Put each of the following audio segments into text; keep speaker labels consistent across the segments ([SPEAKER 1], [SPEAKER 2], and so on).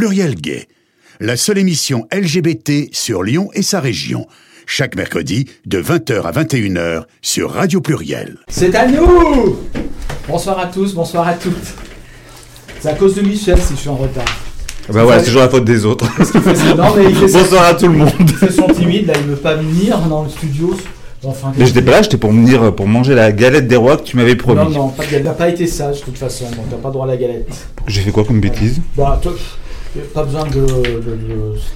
[SPEAKER 1] Pluriel Gay, la seule émission LGBT sur Lyon et sa région. Chaque mercredi de 20h à 21h sur Radio Pluriel.
[SPEAKER 2] C'est à nous Bonsoir à tous, bonsoir à toutes. C'est à cause de Michel si je suis en retard.
[SPEAKER 3] Bah ouais, c'est toujours la faute des autres.
[SPEAKER 2] Non, mais il fait
[SPEAKER 3] Bonsoir à tout le monde.
[SPEAKER 2] Il fait son timide, là il veut pas venir dans le studio. Enfin,
[SPEAKER 3] Mais j'étais pas là, j'étais pour venir pour manger la galette des rois que tu m'avais promis.
[SPEAKER 2] Non, non, n'a pas été sage de toute façon, donc t'as pas droit à la galette.
[SPEAKER 3] J'ai fait quoi comme bêtise?
[SPEAKER 2] Bah, toi, pas besoin de.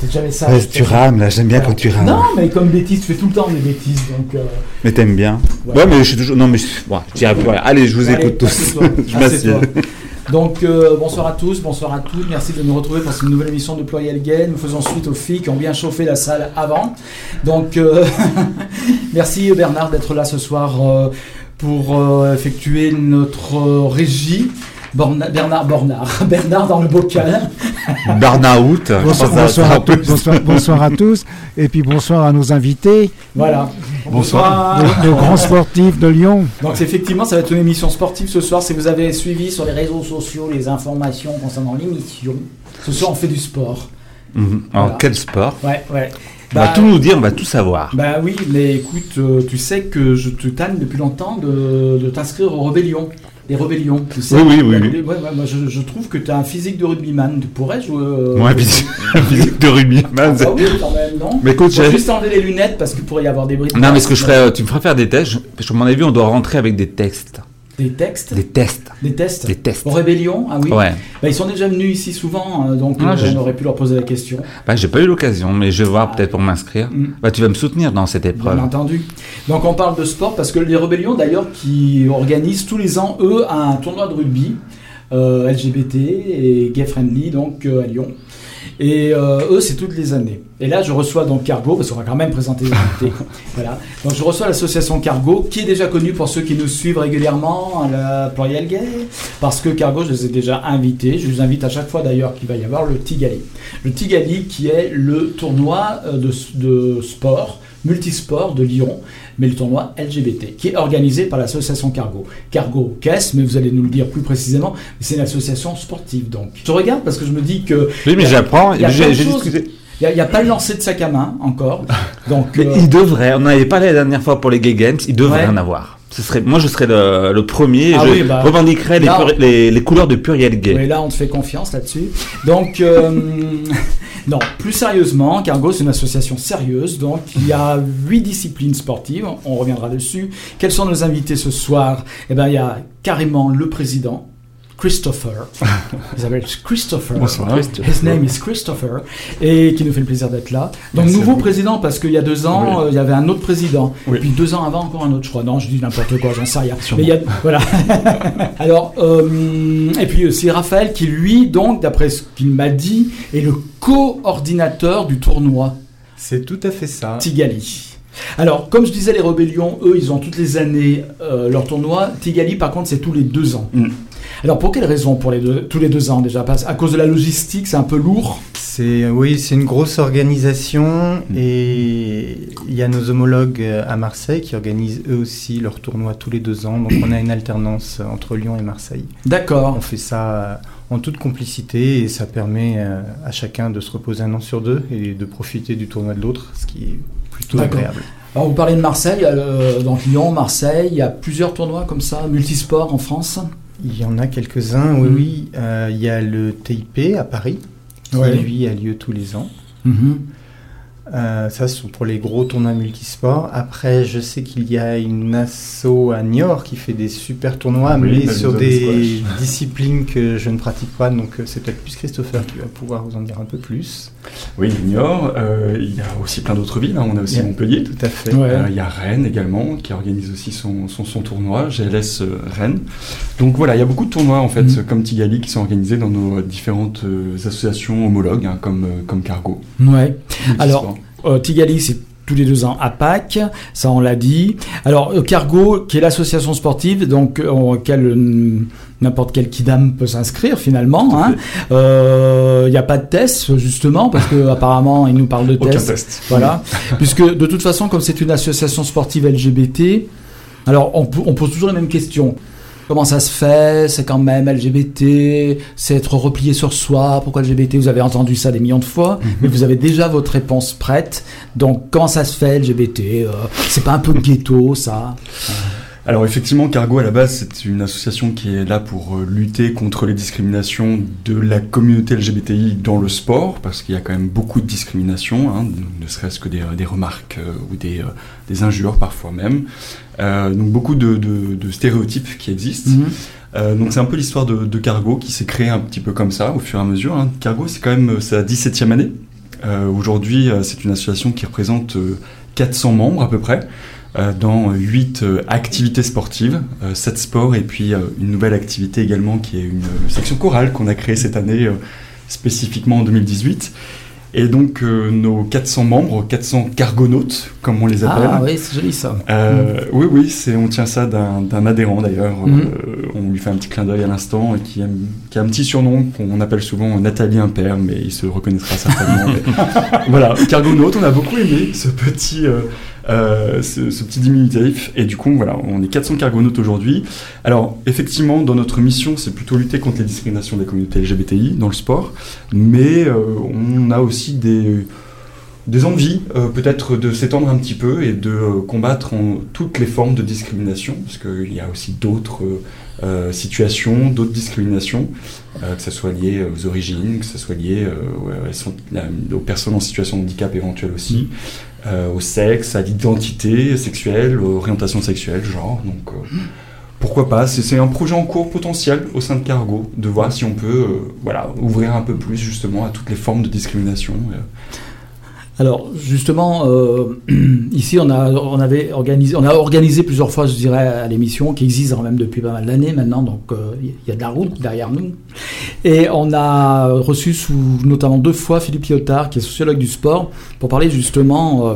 [SPEAKER 2] C'était jamais.
[SPEAKER 3] Ouais, Tu rames là, j'aime bien
[SPEAKER 2] Voilà.
[SPEAKER 3] quand tu rames.
[SPEAKER 2] Non, mais comme bêtise, tu fais tout le temps des bêtises, donc. euh,
[SPEAKER 3] Mais t'aimes bien.
[SPEAKER 2] Ouais.
[SPEAKER 3] Ouais, mais je suis toujours. Non, mais je... bon, je. Allez, je vous
[SPEAKER 2] Allez,
[SPEAKER 3] écoute tous. je m'assieds.
[SPEAKER 2] Donc euh, bonsoir à tous, bonsoir à toutes, merci de nous retrouver pour cette nouvelle émission de Pluriel Gay. Nous faisons suite aux filles qui ont bien chauffé la salle avant. Donc euh, merci Bernard d'être là ce soir euh, pour euh, effectuer notre euh, régie. Borna- Bernard Bornard, Bernard dans le bocal.
[SPEAKER 3] Burnout.
[SPEAKER 4] Bonsoir, bonsoir à tous, bonsoir, bonsoir à tous, et puis bonsoir à nos invités,
[SPEAKER 2] Voilà.
[SPEAKER 3] Bonsoir.
[SPEAKER 4] nos, nos grands sportifs de Lyon.
[SPEAKER 2] Donc effectivement, ça va être une émission sportive ce soir. Si vous avez suivi sur les réseaux sociaux les informations concernant l'émission, ce soir on fait du sport.
[SPEAKER 3] Mhm. Alors,
[SPEAKER 2] Voilà.
[SPEAKER 3] quel sport
[SPEAKER 2] Ouais, ouais.
[SPEAKER 3] On va tout nous dire, on va tout savoir.
[SPEAKER 2] Bah oui, mais écoute, euh, tu sais que je te tanne depuis longtemps de, de t'inscrire aux rébellions. Les rébellions, tu sais.
[SPEAKER 3] Oui, oui, oui,
[SPEAKER 2] Ouais,
[SPEAKER 3] oui.
[SPEAKER 2] ouais, ouais, moi, je, je trouve que tu as un physique de rugbyman. Tu pourrais jouer. euh,
[SPEAKER 3] Ouais, physique physique de rugby.
[SPEAKER 2] Ah bah oui, quand même, non
[SPEAKER 3] Mais écoute, j'ai-
[SPEAKER 2] juste enlever les lunettes parce qu'il pourrait y avoir des bruits. de
[SPEAKER 3] Non, mais ce que je ferais, euh, tu me feras faire des tests. Je- Parce qu'à mon avis, on doit rentrer avec des textes.
[SPEAKER 2] Des textes
[SPEAKER 3] Des tests.
[SPEAKER 2] Des tests
[SPEAKER 3] Des tests.
[SPEAKER 2] Aux rébellions Ah oui
[SPEAKER 3] Ouais.
[SPEAKER 2] Bah, Ils sont déjà venus ici souvent, euh, donc
[SPEAKER 3] Ah,
[SPEAKER 2] euh,
[SPEAKER 3] je-
[SPEAKER 2] on aurait pu leur poser la question.
[SPEAKER 3] Bah, j'ai pas eu l'occasion, mais je vais voir peut-être pour m'inscrire.
[SPEAKER 2] Mm.
[SPEAKER 3] Bah, tu vas me soutenir dans cette épreuve.
[SPEAKER 2] Bien entendu. Donc on parle de sport parce que les Rebellions d'ailleurs qui organisent tous les ans eux un tournoi de rugby euh, LGBT et gay friendly donc euh, à Lyon. Et euh, eux c'est toutes les années. Et là je reçois donc Cargo parce qu'on va quand même présenter les invités. voilà. Donc je reçois l'association Cargo qui est déjà connue pour ceux qui nous suivent régulièrement à la Pluriel Gay parce que Cargo je les ai déjà invités. Je les invite à chaque fois d'ailleurs qu'il va y avoir le Tigali. Le Tigali qui est le tournoi euh, de, de sport multisport de Lyon, mais le tournoi LGBT, qui est organisé par l'association Cargo. Cargo, qu'est-ce Mais vous allez nous le dire plus précisément. C'est une association sportive, donc. Je regarde parce que je me dis que
[SPEAKER 3] Oui, mais j'apprends.
[SPEAKER 2] il
[SPEAKER 3] J'ai discuté.
[SPEAKER 2] il n'y a, pas le lancer de sac à main encore. Donc,
[SPEAKER 3] Mais
[SPEAKER 2] euh,
[SPEAKER 3] il devrait. On en avait parlé la dernière fois pour les Gay Games. Il devrait
[SPEAKER 2] Ouais.
[SPEAKER 3] en avoir. Ce serait, moi, je serais le, le premier.
[SPEAKER 2] Ah
[SPEAKER 3] je
[SPEAKER 2] oui, bah,
[SPEAKER 3] revendiquerais les, les, les couleurs de Pluriel Gay.
[SPEAKER 2] Oui, là, on te fait confiance là-dessus. Donc, euh, non, plus sérieusement, Cargo, c'est une association sérieuse. Donc, il y a huit disciplines sportives. On reviendra dessus. Quels sont nos invités ce soir? Eh bien, il y a carrément le président. Christopher. Il s'appelle Christopher.
[SPEAKER 3] Bonsoir.
[SPEAKER 2] His name is Christopher. Et qui nous fait le plaisir d'être là. Donc,
[SPEAKER 5] Merci
[SPEAKER 2] nouveau président, parce qu'il y a deux ans,
[SPEAKER 5] Oui.
[SPEAKER 2] euh, il y avait un autre président.
[SPEAKER 5] Oui.
[SPEAKER 2] Puis deux ans avant, encore un autre, je crois. Non, je dis n'importe quoi, j'en sais rien. Mais il y a, voilà. Alors, euh, et puis aussi Raphaël, qui lui, donc, d'après ce qu'il m'a dit, est le coordinateur du tournoi
[SPEAKER 5] C'est tout à fait ça.
[SPEAKER 2] Tigali. Alors, comme je disais, les rébellions, eux, ils ont toutes les années euh, leur tournoi. Tigali, par contre, c'est tous les deux ans.
[SPEAKER 5] Mm.
[SPEAKER 2] Alors, pour quelle raison pour les deux, tous les deux ans déjà? À cause de la logistique, c'est un peu lourd?
[SPEAKER 5] C'est oui, c'est une grosse organisation
[SPEAKER 2] Mm.
[SPEAKER 5] et il y a nos homologues euh, à Marseille qui organisent eux aussi leur tournoi tous les deux ans. Donc on a une alternance euh, entre Lyon et Marseille.
[SPEAKER 2] D'accord.
[SPEAKER 5] On fait ça euh, en toute complicité et ça permet à chacun de se reposer un an sur deux et de profiter du tournoi de l'autre, ce qui est plutôt agréable.
[SPEAKER 2] Alors, vous parlez de Marseille, euh, donc Lyon, Marseille, il y a plusieurs tournois comme ça, multisports en France?
[SPEAKER 5] Il y en a quelques-uns, oui, oui. Euh, il y a le TIP à Paris qui
[SPEAKER 2] Ouais.
[SPEAKER 5] lui a lieu tous les ans.
[SPEAKER 2] Mhm.
[SPEAKER 5] Euh, ça, c'est pour les gros tournois multisports. Après, je sais qu'il y a une asso à Niort qui fait des super tournois,
[SPEAKER 6] Oui,
[SPEAKER 5] mais sur des
[SPEAKER 6] squash.
[SPEAKER 5] disciplines que je ne pratique pas. Donc, euh, c'est peut-être plus Christopher qui va pouvoir vous en dire un peu plus.
[SPEAKER 6] Oui, Niort. euh, il y a aussi plein d'autres villes. hein. On a aussi
[SPEAKER 5] Yeah.
[SPEAKER 6] Montpellier.
[SPEAKER 5] Tout à fait.
[SPEAKER 2] Ouais.
[SPEAKER 6] Euh, il y a Rennes également qui organise aussi son, son, son tournoi, GLS Rennes. Donc voilà, il y a beaucoup de tournois en fait,
[SPEAKER 2] Mhm.
[SPEAKER 6] comme Tigali, qui sont organisés dans nos différentes associations homologues, hein, comme, comme Cargo.
[SPEAKER 2] Ouais. Alors, Euh, Tigali, c'est tous les deux ans à Pâques, ça on l'a dit. Alors, euh, Cargo, qui est l'association sportive, donc euh, auquel euh, n'importe quel kidam peut s'inscrire finalement. hein. Euh, Il n'y a pas de test, justement, parce que apparemment il nous parle de
[SPEAKER 6] Aucun
[SPEAKER 2] tests.
[SPEAKER 6] test.
[SPEAKER 2] Voilà. Puisque de toute façon, comme c'est une association sportive LGBT, alors on pose toujours les mêmes questions. Comment ça se fait? C'est quand même LGBT, c'est être replié sur soi. Pourquoi LGBT Vous avez entendu ça des millions de fois,
[SPEAKER 6] Mhm.
[SPEAKER 2] mais vous avez déjà votre réponse prête. Donc, comment ça se fait LGBT Euh, C'est pas un peu de ghetto, ça?
[SPEAKER 6] Alors effectivement, Cargo à la base, c'est une association qui est là pour euh, lutter contre les discriminations de la communauté LGBTI dans le sport, parce qu'il y a quand même beaucoup de discrimination, hein, ne serait-ce que des, des remarques euh, ou des, euh, des injures parfois même. Euh, donc beaucoup de, de- de stéréotypes qui existent.
[SPEAKER 2] Mhm.
[SPEAKER 6] Euh, donc c'est un peu l'histoire de, de Cargo qui s'est créée un petit peu comme ça au fur et à mesure. hein. Cargo c'est quand même euh, sa 17e année. Euh, Aujourd'hui euh, c'est une association qui représente euh, 400 membres à peu près euh, dans 8 activités sportives, 7 sports et puis euh, une nouvelle activité également qui est une euh, section chorale qu'on a créée cette année euh, spécifiquement en 2018. Et donc euh, nos 400 membres, 400 cargonautes comme on les appelle,
[SPEAKER 2] Ah oui, c'est joli ça.
[SPEAKER 6] euh, Oui, oui, c'est, on tient ça d'un, adhérent d'ailleurs. Euh, on lui fait un petit clin d'œil à l'instant, et qui, a, qui a un petit surnom qu'on appelle souvent Nathalie Impair, mais il se reconnaîtra certainement. mais voilà, Cargonaute, on a beaucoup aimé ce petit, euh, ce, petit diminutif. Et du coup, voilà, on est 400 Cargonautes aujourd'hui. Alors, effectivement, dans notre mission, c'est plutôt lutter contre les discriminations des communautés LGBTI dans le sport, mais euh, on a aussi des des envies euh, peut-être de s'étendre un petit peu et de combattre toutes les formes de discrimination, parce qu'il y a aussi d'autres situations, d'autres discriminations, que ce soit lié aux origines, que ce soit lié aux personnes en situation de handicap éventuel aussi, euh, au sexe, à l'identité sexuelle, orientation sexuelle, genre. Donc euh, pourquoi pas C'est un projet en cours potentiel au sein de Cargo, de voir si on peut euh, voilà, ouvrir un peu plus justement à toutes les formes de discrimination.
[SPEAKER 2] Alors justement, euh, ici on a, avait organisé, on a plusieurs fois, je dirais, à l'émission, qui existe même depuis pas mal d'années maintenant, donc euh, il y a de la route derrière nous. Et on a reçu notamment deux fois Philippe Lyotard, qui est sociologue du sport, pour parler justement euh,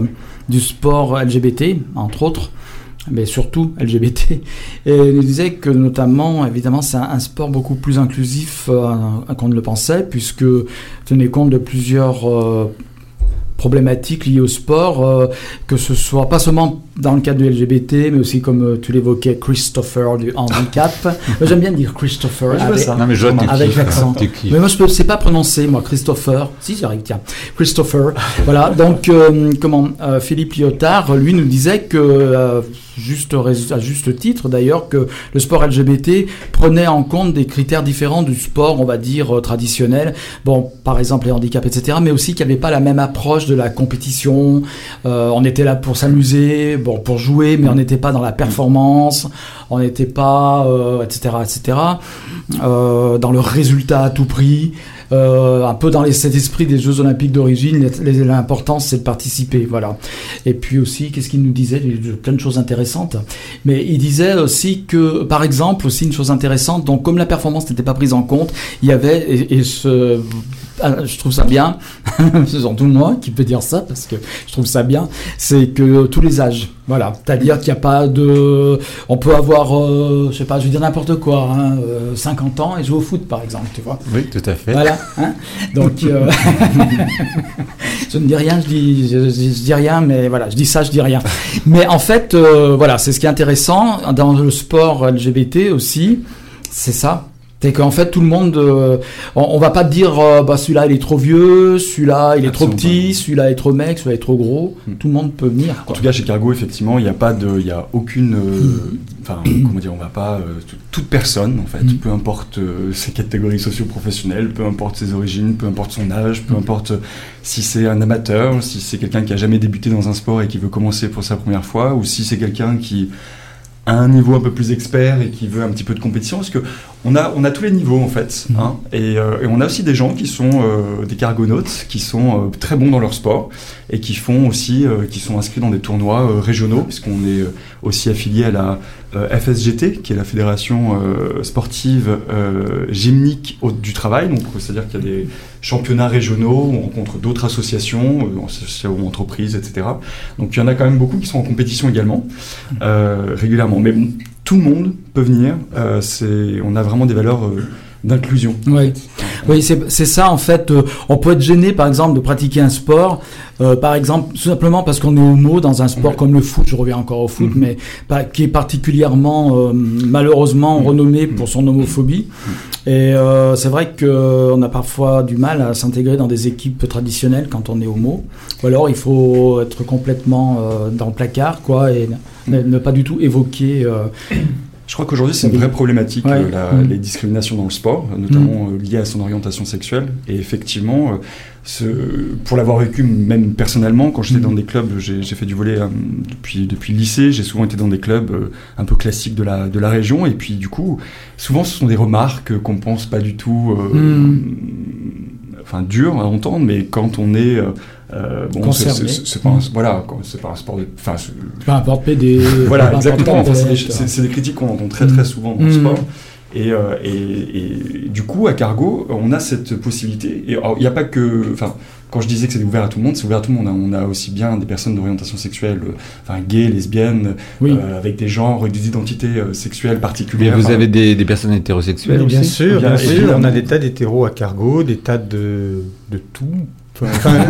[SPEAKER 2] du sport LGBT, entre autres mais surtout LGBT. Et il disait que notamment, évidemment, c'est un, sport beaucoup plus inclusif qu'on ne le pensait, puisque tenait compte de plusieurs problématiques liées au sport, euh, que ce soit pas seulement dans le cadre du LGBT, mais aussi comme euh, tu l'évoquais, Christopher du handicap. J'aime bien dire Christopher. avec-
[SPEAKER 6] ça.
[SPEAKER 3] Non, mais je vois que tu
[SPEAKER 2] Avec l'accent.
[SPEAKER 3] kiffes.
[SPEAKER 2] mais moi, je ne sais pas prononcer, moi, Christopher. Si, j'arrive, tiens. Christopher. voilà. Donc, euh, comment euh, Philippe Lyotard, lui, nous disait que, euh, juste, à juste titre d'ailleurs, que le sport LGBT prenait en compte des critères différents du sport, on va dire, traditionnel. Bon, par exemple, les handicaps, etc. Mais aussi qu'il n'y avait pas la même approche de la compétition. Euh, on était là pour s'amuser, bon, pour jouer, mais on n'était pas dans la performance. On n'était pas, euh, etc., etc. euh, dans le résultat à tout prix. Euh, un peu dans cet esprit des Jeux Olympiques d'origine, l'important c'est de participer, voilà. Et puis aussi, qu'est-ce qu'il nous disait Plein de choses intéressantes. Mais il disait aussi que, par exemple, aussi une chose intéressante, donc comme la performance n'était pas prise en compte, il y avait, et, ce, je trouve ça bien, c'est surtout moi qui peux dire ça parce que je trouve ça bien, c'est que tous les âges, voilà, c'est-à-dire qu'il n'y a pas de, on peut avoir, euh, je sais pas, je vais dire n'importe quoi, hein, euh, 50 ans et jouer au foot par exemple, tu vois.
[SPEAKER 3] Oui, tout à fait.
[SPEAKER 2] Voilà. hein. Donc, euh, je ne dis rien, je dis, je, je- je dis rien, mais voilà, je dis ça, je dis rien. Mais en fait, euh, voilà, c'est ce qui est intéressant dans le sport LGBT aussi, c'est ça. C'est qu'en fait, tout le monde, euh, on, on va pas dire, euh, bah celui-là il est trop vieux, celui-là il est trop petit, celui-là est trop mec, celui-là est trop gros.
[SPEAKER 6] Hmm.
[SPEAKER 2] Tout le monde peut venir.
[SPEAKER 6] En tout cas, chez Cargo, effectivement, il n'y a pas de, il y a aucune, euh, enfin, comment dire, on va pas, toute personne, en fait,
[SPEAKER 2] Mm.
[SPEAKER 6] peu importe ses catégories socio-professionnelles, peu importe ses origines, peu importe son âge, peu importe si c'est un amateur, si c'est quelqu'un qui a jamais débuté dans un sport et qui veut commencer pour sa première fois, ou si c'est quelqu'un qui a un niveau un peu plus expert et qui veut un petit peu de compétition, parce que on a, on a tous les niveaux en fait,
[SPEAKER 2] Mhm.
[SPEAKER 6] hein, et, euh, et on a aussi des gens qui sont euh, des cargonautes, qui sont euh, très bons dans leur sport et qui font aussi, qui sont inscrits dans des tournois régionaux, puisqu'on est aussi affilié à la FSGT, qui est la fédération sportive gymnique du travail. Donc, c'est-à-dire qu'il y a des championnats régionaux, on rencontre d'autres associations, associations, entreprises, etc. Donc, il y en a quand même beaucoup qui sont en compétition également, régulièrement. Mais bon, tout le monde peut venir. Euh, c'est, on a vraiment des valeurs euh, d'inclusion.
[SPEAKER 2] Oui, oui c'est ça en fait. euh, on peut être gêné par exemple de pratiquer un sport, par exemple tout simplement parce qu'on est homo dans un sport
[SPEAKER 6] Ouais.
[SPEAKER 2] comme le foot, je reviens encore au foot,
[SPEAKER 6] Mhm.
[SPEAKER 2] mais pas- qui est particulièrement malheureusement
[SPEAKER 6] Mhm.
[SPEAKER 2] renommé pour son homophobie. Et c'est vrai qu'on a parfois du mal à s'intégrer dans des équipes traditionnelles quand on est homo. Ou alors il faut être complètement dans le placard quoi et ne, ne pas du tout évoquer. euh,
[SPEAKER 6] Je crois qu'aujourd'hui, c'est une vraie problématique,
[SPEAKER 2] Ouais.
[SPEAKER 6] euh, la-
[SPEAKER 2] Mm.
[SPEAKER 6] les discriminations dans le sport, notamment euh, liées à son orientation sexuelle. Et effectivement, euh, ce, pour l'avoir vécu même personnellement, quand j'étais
[SPEAKER 2] Mm.
[SPEAKER 6] dans des clubs, j'ai fait du volet depuis, depuis le lycée, j'ai souvent été dans des clubs un peu classiques de la, de la région. Et puis, du coup, souvent, ce sont des remarques qu'on pense pas du tout.
[SPEAKER 2] Mm.
[SPEAKER 6] Enfin, dures à entendre, mais quand on est. euh, bon, c'est- pas, un- voilà, pas un sport de. Enfin,
[SPEAKER 2] importe PD.
[SPEAKER 6] voilà, exactement. Enfin, c'est des, critiques qu'on entend très très
[SPEAKER 2] Mm.
[SPEAKER 6] souvent dans le
[SPEAKER 2] Mm.
[SPEAKER 6] sport. Et, euh, et, et du coup, à Cargo, on a cette possibilité. Et il n'y a pas que. Enfin, quand je disais que c'est ouvert à tout le monde, c'est ouvert à tout le monde. hein. On a aussi bien des personnes d'orientation sexuelle, euh, enfin gays, lesbiennes,
[SPEAKER 2] Oui.
[SPEAKER 6] euh, avec des genres et des identités euh, sexuelles
[SPEAKER 3] Mais
[SPEAKER 6] particulières.
[SPEAKER 3] vous
[SPEAKER 6] Enfin,
[SPEAKER 3] avez des, des personnes hétérosexuelles
[SPEAKER 5] Mais bien
[SPEAKER 3] aussi
[SPEAKER 5] sûr,
[SPEAKER 6] Bien
[SPEAKER 5] bien sûr,
[SPEAKER 6] évidemment.
[SPEAKER 5] on a des tas d'hétéros à cargo, des tas de, de tout. Enfin, non,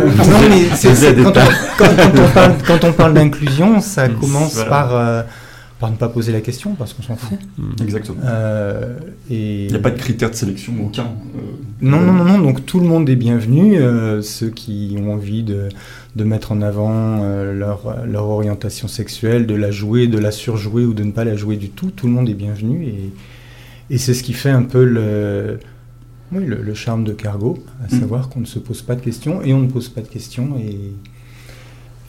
[SPEAKER 5] mais quand, on, quand- quand on parle, quand on parle d'inclusion, ça
[SPEAKER 6] Mm,
[SPEAKER 5] commence
[SPEAKER 6] voilà.
[SPEAKER 5] par, euh, par ne pas poser la question, parce qu'on s'en fout.
[SPEAKER 6] Exactement.
[SPEAKER 5] Euh, et...
[SPEAKER 6] Il n'y a pas de critères de sélection, aucun. euh,
[SPEAKER 5] Non, non, non, non, donc tout le monde est bienvenu. euh, ceux qui ont envie de, de mettre en avant euh, leur, leur orientation sexuelle, de la jouer, de la surjouer ou de ne pas la jouer du tout, tout le monde est bienvenu. Et, et c'est ce qui fait un peu le, oui, le, le charme de Cargo, à
[SPEAKER 6] Mm.
[SPEAKER 5] savoir qu'on ne se pose pas de questions et on ne pose pas de questions et,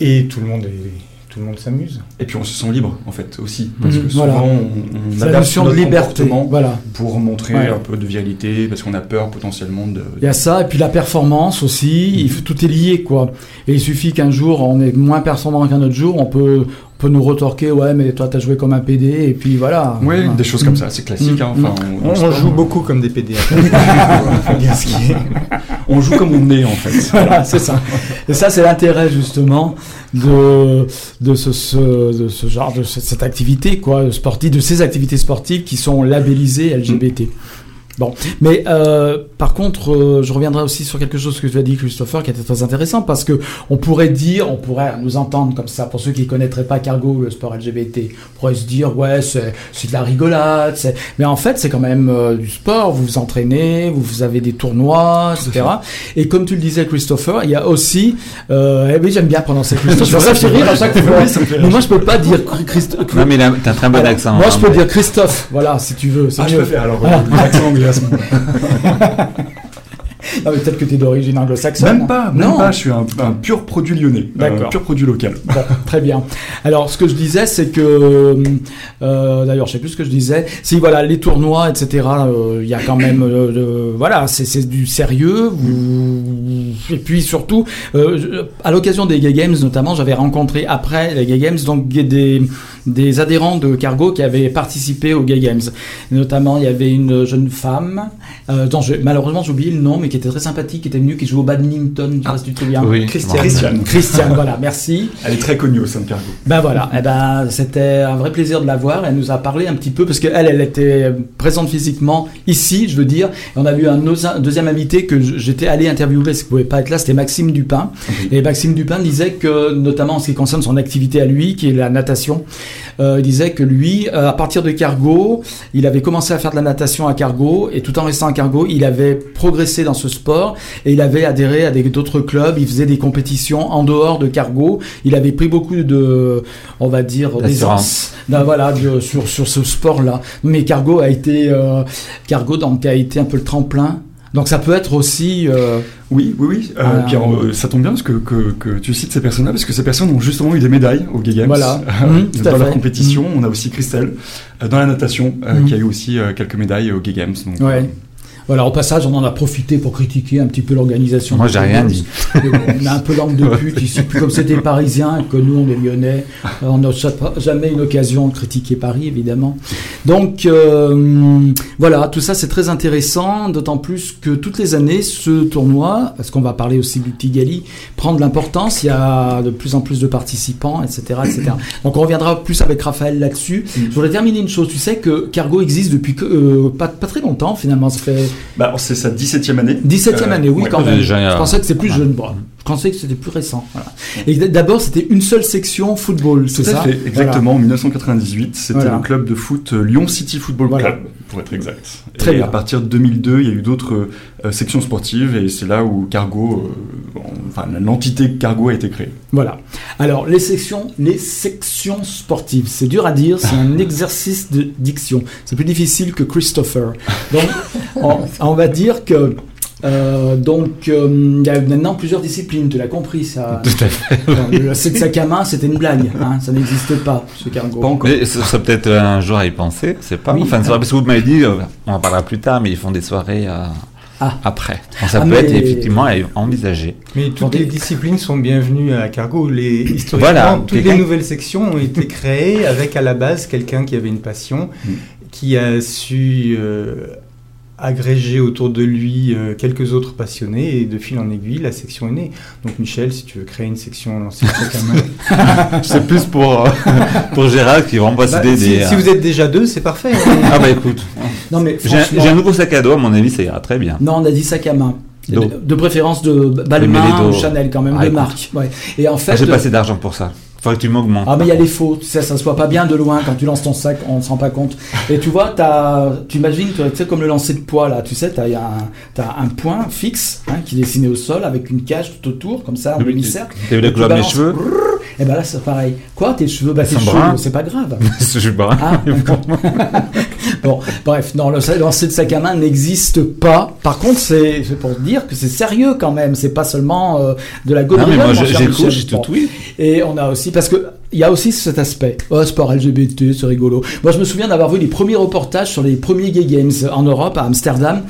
[SPEAKER 5] et tout le monde est. Tout le monde s'amuse.
[SPEAKER 6] Et puis on se sent libre, en fait, aussi. Parce
[SPEAKER 2] Mhm,
[SPEAKER 6] que souvent,
[SPEAKER 2] voilà.
[SPEAKER 6] on, on adapte notre
[SPEAKER 2] liberté.
[SPEAKER 6] comportement
[SPEAKER 2] Voilà.
[SPEAKER 6] pour montrer
[SPEAKER 2] Ouais.
[SPEAKER 6] un peu de virilité, parce qu'on a peur potentiellement de.
[SPEAKER 2] Il y a ça, et puis la performance aussi, il faut, tout est lié, quoi. Et il suffit qu'un jour, on est moins performant qu'un autre jour, on peut, peut nous retorquer, ouais, mais toi, t'as joué comme un PD, et puis voilà.
[SPEAKER 6] Oui,
[SPEAKER 2] Voilà.
[SPEAKER 6] des choses comme ça, c'est classique. hein,
[SPEAKER 2] Mm.
[SPEAKER 6] enfin,
[SPEAKER 5] On,
[SPEAKER 6] le
[SPEAKER 5] on
[SPEAKER 6] sport,
[SPEAKER 5] joue beaucoup comme des PD. Faut dire ce qui est.
[SPEAKER 6] On joue comme on est, en fait.
[SPEAKER 2] Voilà, c'est ça. Et ça, c'est l'intérêt justement de de ce, ce- de ce genre de cette, cette activité quoi sportive, de ces activités sportives qui sont labellisées LGBT. Bon, mais euh, par contre, euh, je reviendrai aussi sur quelque chose que tu as dit, Christopher, qui était très intéressant, parce que on pourrait dire, on pourrait nous entendre comme ça, pour ceux qui connaîtraient pas Cargo, le sport LGBT, on pourrait se dire, ouais, c'est c'est de la rigolade, c'est- mais en fait, c'est quand même euh, du sport, vous vous entraînez, vous, vous avez des tournois, etc. Et comme tu le disais, Christopher, il y a aussi, euh, eh oui, j'aime bien prononcer Christopher, ça fait rire à chaque fois. Mais moi, je peux pas dire Christ-
[SPEAKER 3] Non, mais t'as un très bon accent.
[SPEAKER 2] Moi,
[SPEAKER 3] hein,
[SPEAKER 2] je peux
[SPEAKER 3] mais-
[SPEAKER 2] dire Christophe, voilà, si tu veux. c'est
[SPEAKER 6] Ah, je peux faire alors euh, l'accent anglais à ce moment-là.
[SPEAKER 2] Non, mais peut-être que tu es d'origine anglo-saxonne.
[SPEAKER 6] Même pas, même
[SPEAKER 2] non.
[SPEAKER 6] pas, je suis un, un pur produit lyonnais. Un pur produit local.
[SPEAKER 2] Bon, très bien. Alors, ce que je disais, c'est que, euh, d'ailleurs, je sais plus ce que je disais. Si voilà, les tournois, etc. euh, Il y a quand même, euh, voilà, c'est du sérieux. Vous... Et puis surtout, euh, à l'occasion des Gay Games, notamment, j'avais rencontré après les Gay Games donc des des adhérents de Cargo qui avaient participé aux Gay Games. Notamment, il y avait une jeune femme, euh, dont je- malheureusement j'ai oublié le nom, mais qui était très sympathique, qui était venue, qui jouait au badminton. Si tu te souviens.
[SPEAKER 3] Oui,
[SPEAKER 5] Christian.
[SPEAKER 6] Christiane.
[SPEAKER 2] Christiane, voilà, merci.
[SPEAKER 6] Elle est très connue au sein de Cargo.
[SPEAKER 2] Ben voilà, eh ben, c'était un vrai plaisir de la voir. Elle nous a parlé un petit peu parce qu'elle, elle était présente physiquement ici, je veux dire. Et on a eu un, deuxième invité que j'étais allé interviewer parce qu'il pouvait pas être là, c'était Maxime Dupin. Et Maxime Dupin disait que, notamment en ce qui concerne son activité à lui, qui est la natation, euh, il disait que lui, euh, à partir de Cargo, il avait commencé à faire de la natation à Cargo et tout en restant à Cargo, il avait progressé dans ce sport et il avait adhéré à des- d'autres clubs. Il faisait des compétitions en dehors de Cargo. Il avait pris beaucoup de, on va dire, d'aisance, ben voilà, de- sur sur ce sport-là. Mais Cargo a été, euh, Cargo donc a été un peu le tremplin. Donc ça peut être aussi. euh,
[SPEAKER 6] Oui, oui, oui. Euh, puis alors, euh, ça tombe bien parce que, que, que tu cites ces personnes-là, parce que ces personnes ont justement eu des médailles au Gay Games.
[SPEAKER 2] Voilà.
[SPEAKER 6] Euh,
[SPEAKER 2] à
[SPEAKER 6] dans la
[SPEAKER 2] fait.
[SPEAKER 6] compétition, on a aussi Christelle euh, dans la natation, euh,
[SPEAKER 2] Mhm.
[SPEAKER 6] qui a eu aussi euh, quelques médailles au Gay Games. Donc,
[SPEAKER 2] Ouais. Voilà, au passage, on en a profité pour critiquer un petit peu l'organisation.
[SPEAKER 3] Moi, j'ai rien dit.
[SPEAKER 2] On a un peu langue de pute ici. Puis comme c'était parisien que nous, on est lyonnais, on n'a jamais une occasion de critiquer Paris, évidemment. Donc, euh, voilà, tout ça, c'est très intéressant, d'autant plus que toutes les années, ce tournoi, parce qu'on va parler aussi du Tigali, prend de l'importance. Il y a de plus en plus de participants, etc., etc. Donc, on reviendra plus avec Raphaël là-dessus. Je voudrais terminer une chose. Tu sais que Cargo existe depuis que, euh, pas, pas très longtemps, finalement. Ça fait
[SPEAKER 6] Bah, c'est sa 17e année.
[SPEAKER 2] 17e
[SPEAKER 6] Euh,
[SPEAKER 2] année, oui,
[SPEAKER 6] ouais.
[SPEAKER 2] quand même.
[SPEAKER 3] Déjà,
[SPEAKER 2] je pensais que c'était plus jeune. Bon, pensais que c'était plus récent. Voilà. Et d'abord, c'était une seule section football, c'est ça?
[SPEAKER 6] fait, exactement. En 1998, c'était
[SPEAKER 2] Voilà.
[SPEAKER 6] le club de foot euh, Lyon City Football. Club, pour être exact.
[SPEAKER 2] Très
[SPEAKER 6] et
[SPEAKER 2] bien.
[SPEAKER 6] à partir de 2002, il y a eu d'autres euh, sections sportives et c'est là où Cargo, euh, en- enfin l'entité Cargo a été créée.
[SPEAKER 2] Voilà. Alors, les sections, les sections sportives, c'est dur à dire, c'est un exercice de diction. C'est plus difficile que Christopher. Donc, on, on va dire que. Euh, donc, euh, il y a maintenant plusieurs disciplines, tu l'as compris ça.
[SPEAKER 3] Tout à fait.
[SPEAKER 2] Le set sac à main, c'était une blague, hein, ça n'existe pas, ce cargo.
[SPEAKER 6] Encore.
[SPEAKER 3] Mais ce serait peut-être un jour à y penser, c'est pas.
[SPEAKER 2] Oui.
[SPEAKER 3] Enfin, c'est vrai, parce que vous m'avez dit, euh, on en parlera plus tard, mais ils font des soirées euh,
[SPEAKER 2] Ah.
[SPEAKER 3] après. Donc, ça
[SPEAKER 2] Ah,
[SPEAKER 3] peut
[SPEAKER 2] mais-
[SPEAKER 3] être effectivement à envisager.
[SPEAKER 5] Mais toutes les disciplines sont bienvenues à Cargo. Les, historiquement,
[SPEAKER 3] Voilà,
[SPEAKER 5] toutes les nouvelles sections ont été créées avec à la base quelqu'un qui avait une passion,
[SPEAKER 6] Mm.
[SPEAKER 5] qui a su euh, agréger autour de lui euh, quelques autres passionnés et de fil en aiguille, la section est née. Donc Michel, si tu veux créer une section lancée sac à main,
[SPEAKER 3] C'est plus pour, euh, pour Gérard qui va me
[SPEAKER 5] bah, si,
[SPEAKER 3] des.
[SPEAKER 5] si
[SPEAKER 3] euh,
[SPEAKER 5] vous êtes déjà deux, c'est parfait.
[SPEAKER 3] Ah bah écoute,
[SPEAKER 2] Non, mais
[SPEAKER 3] j'ai un,
[SPEAKER 2] franchement-
[SPEAKER 3] j'ai un nouveau sac à dos, à mon avis, ça ira très bien.
[SPEAKER 2] Non, on a dit sac à main. De, de préférence de Balmain ou Chanel quand même,
[SPEAKER 3] Ah,
[SPEAKER 2] de
[SPEAKER 3] écoute.
[SPEAKER 2] marque. Ouais. Et en fait,
[SPEAKER 3] Ah, j'ai pas
[SPEAKER 2] euh,
[SPEAKER 3] assez d'argent pour ça. Faudrait que tu m'augmentes.
[SPEAKER 2] Ah mais il y a les faux, tu sais, ça se voit pas bien de loin quand tu lances ton sac, on se rend pas compte. Et tu vois, tu imagines, tu sais comme le lancer de poids là, tu sais, t'as, y a un, point fixe hein, qui est dessiné au sol avec une cage tout autour, comme ça, en demi-cercle.
[SPEAKER 3] T'as vu la
[SPEAKER 2] Et tu
[SPEAKER 3] couleur de mes cheveux
[SPEAKER 2] Et ben là c'est pareil. Quoi, tes cheveux, bah tes cheveux, c'est pas grave.
[SPEAKER 3] Je suis pas.
[SPEAKER 2] Ah. bon, bref, non, le lancer de sac à main n'existe pas. Par contre, c'est, pour dire que c'est sérieux quand même. C'est pas seulement euh, de la
[SPEAKER 3] Non,
[SPEAKER 2] gaudriole.
[SPEAKER 3] mais moi, j'écoute, tout
[SPEAKER 2] Bon.
[SPEAKER 3] oui.
[SPEAKER 2] Et on a aussi, parce que il y a aussi cet aspect. Oh, sport LGBT, c'est rigolo. Moi, je me souviens d'avoir vu les premiers reportages sur les premiers gay games en Europe, à Amsterdam.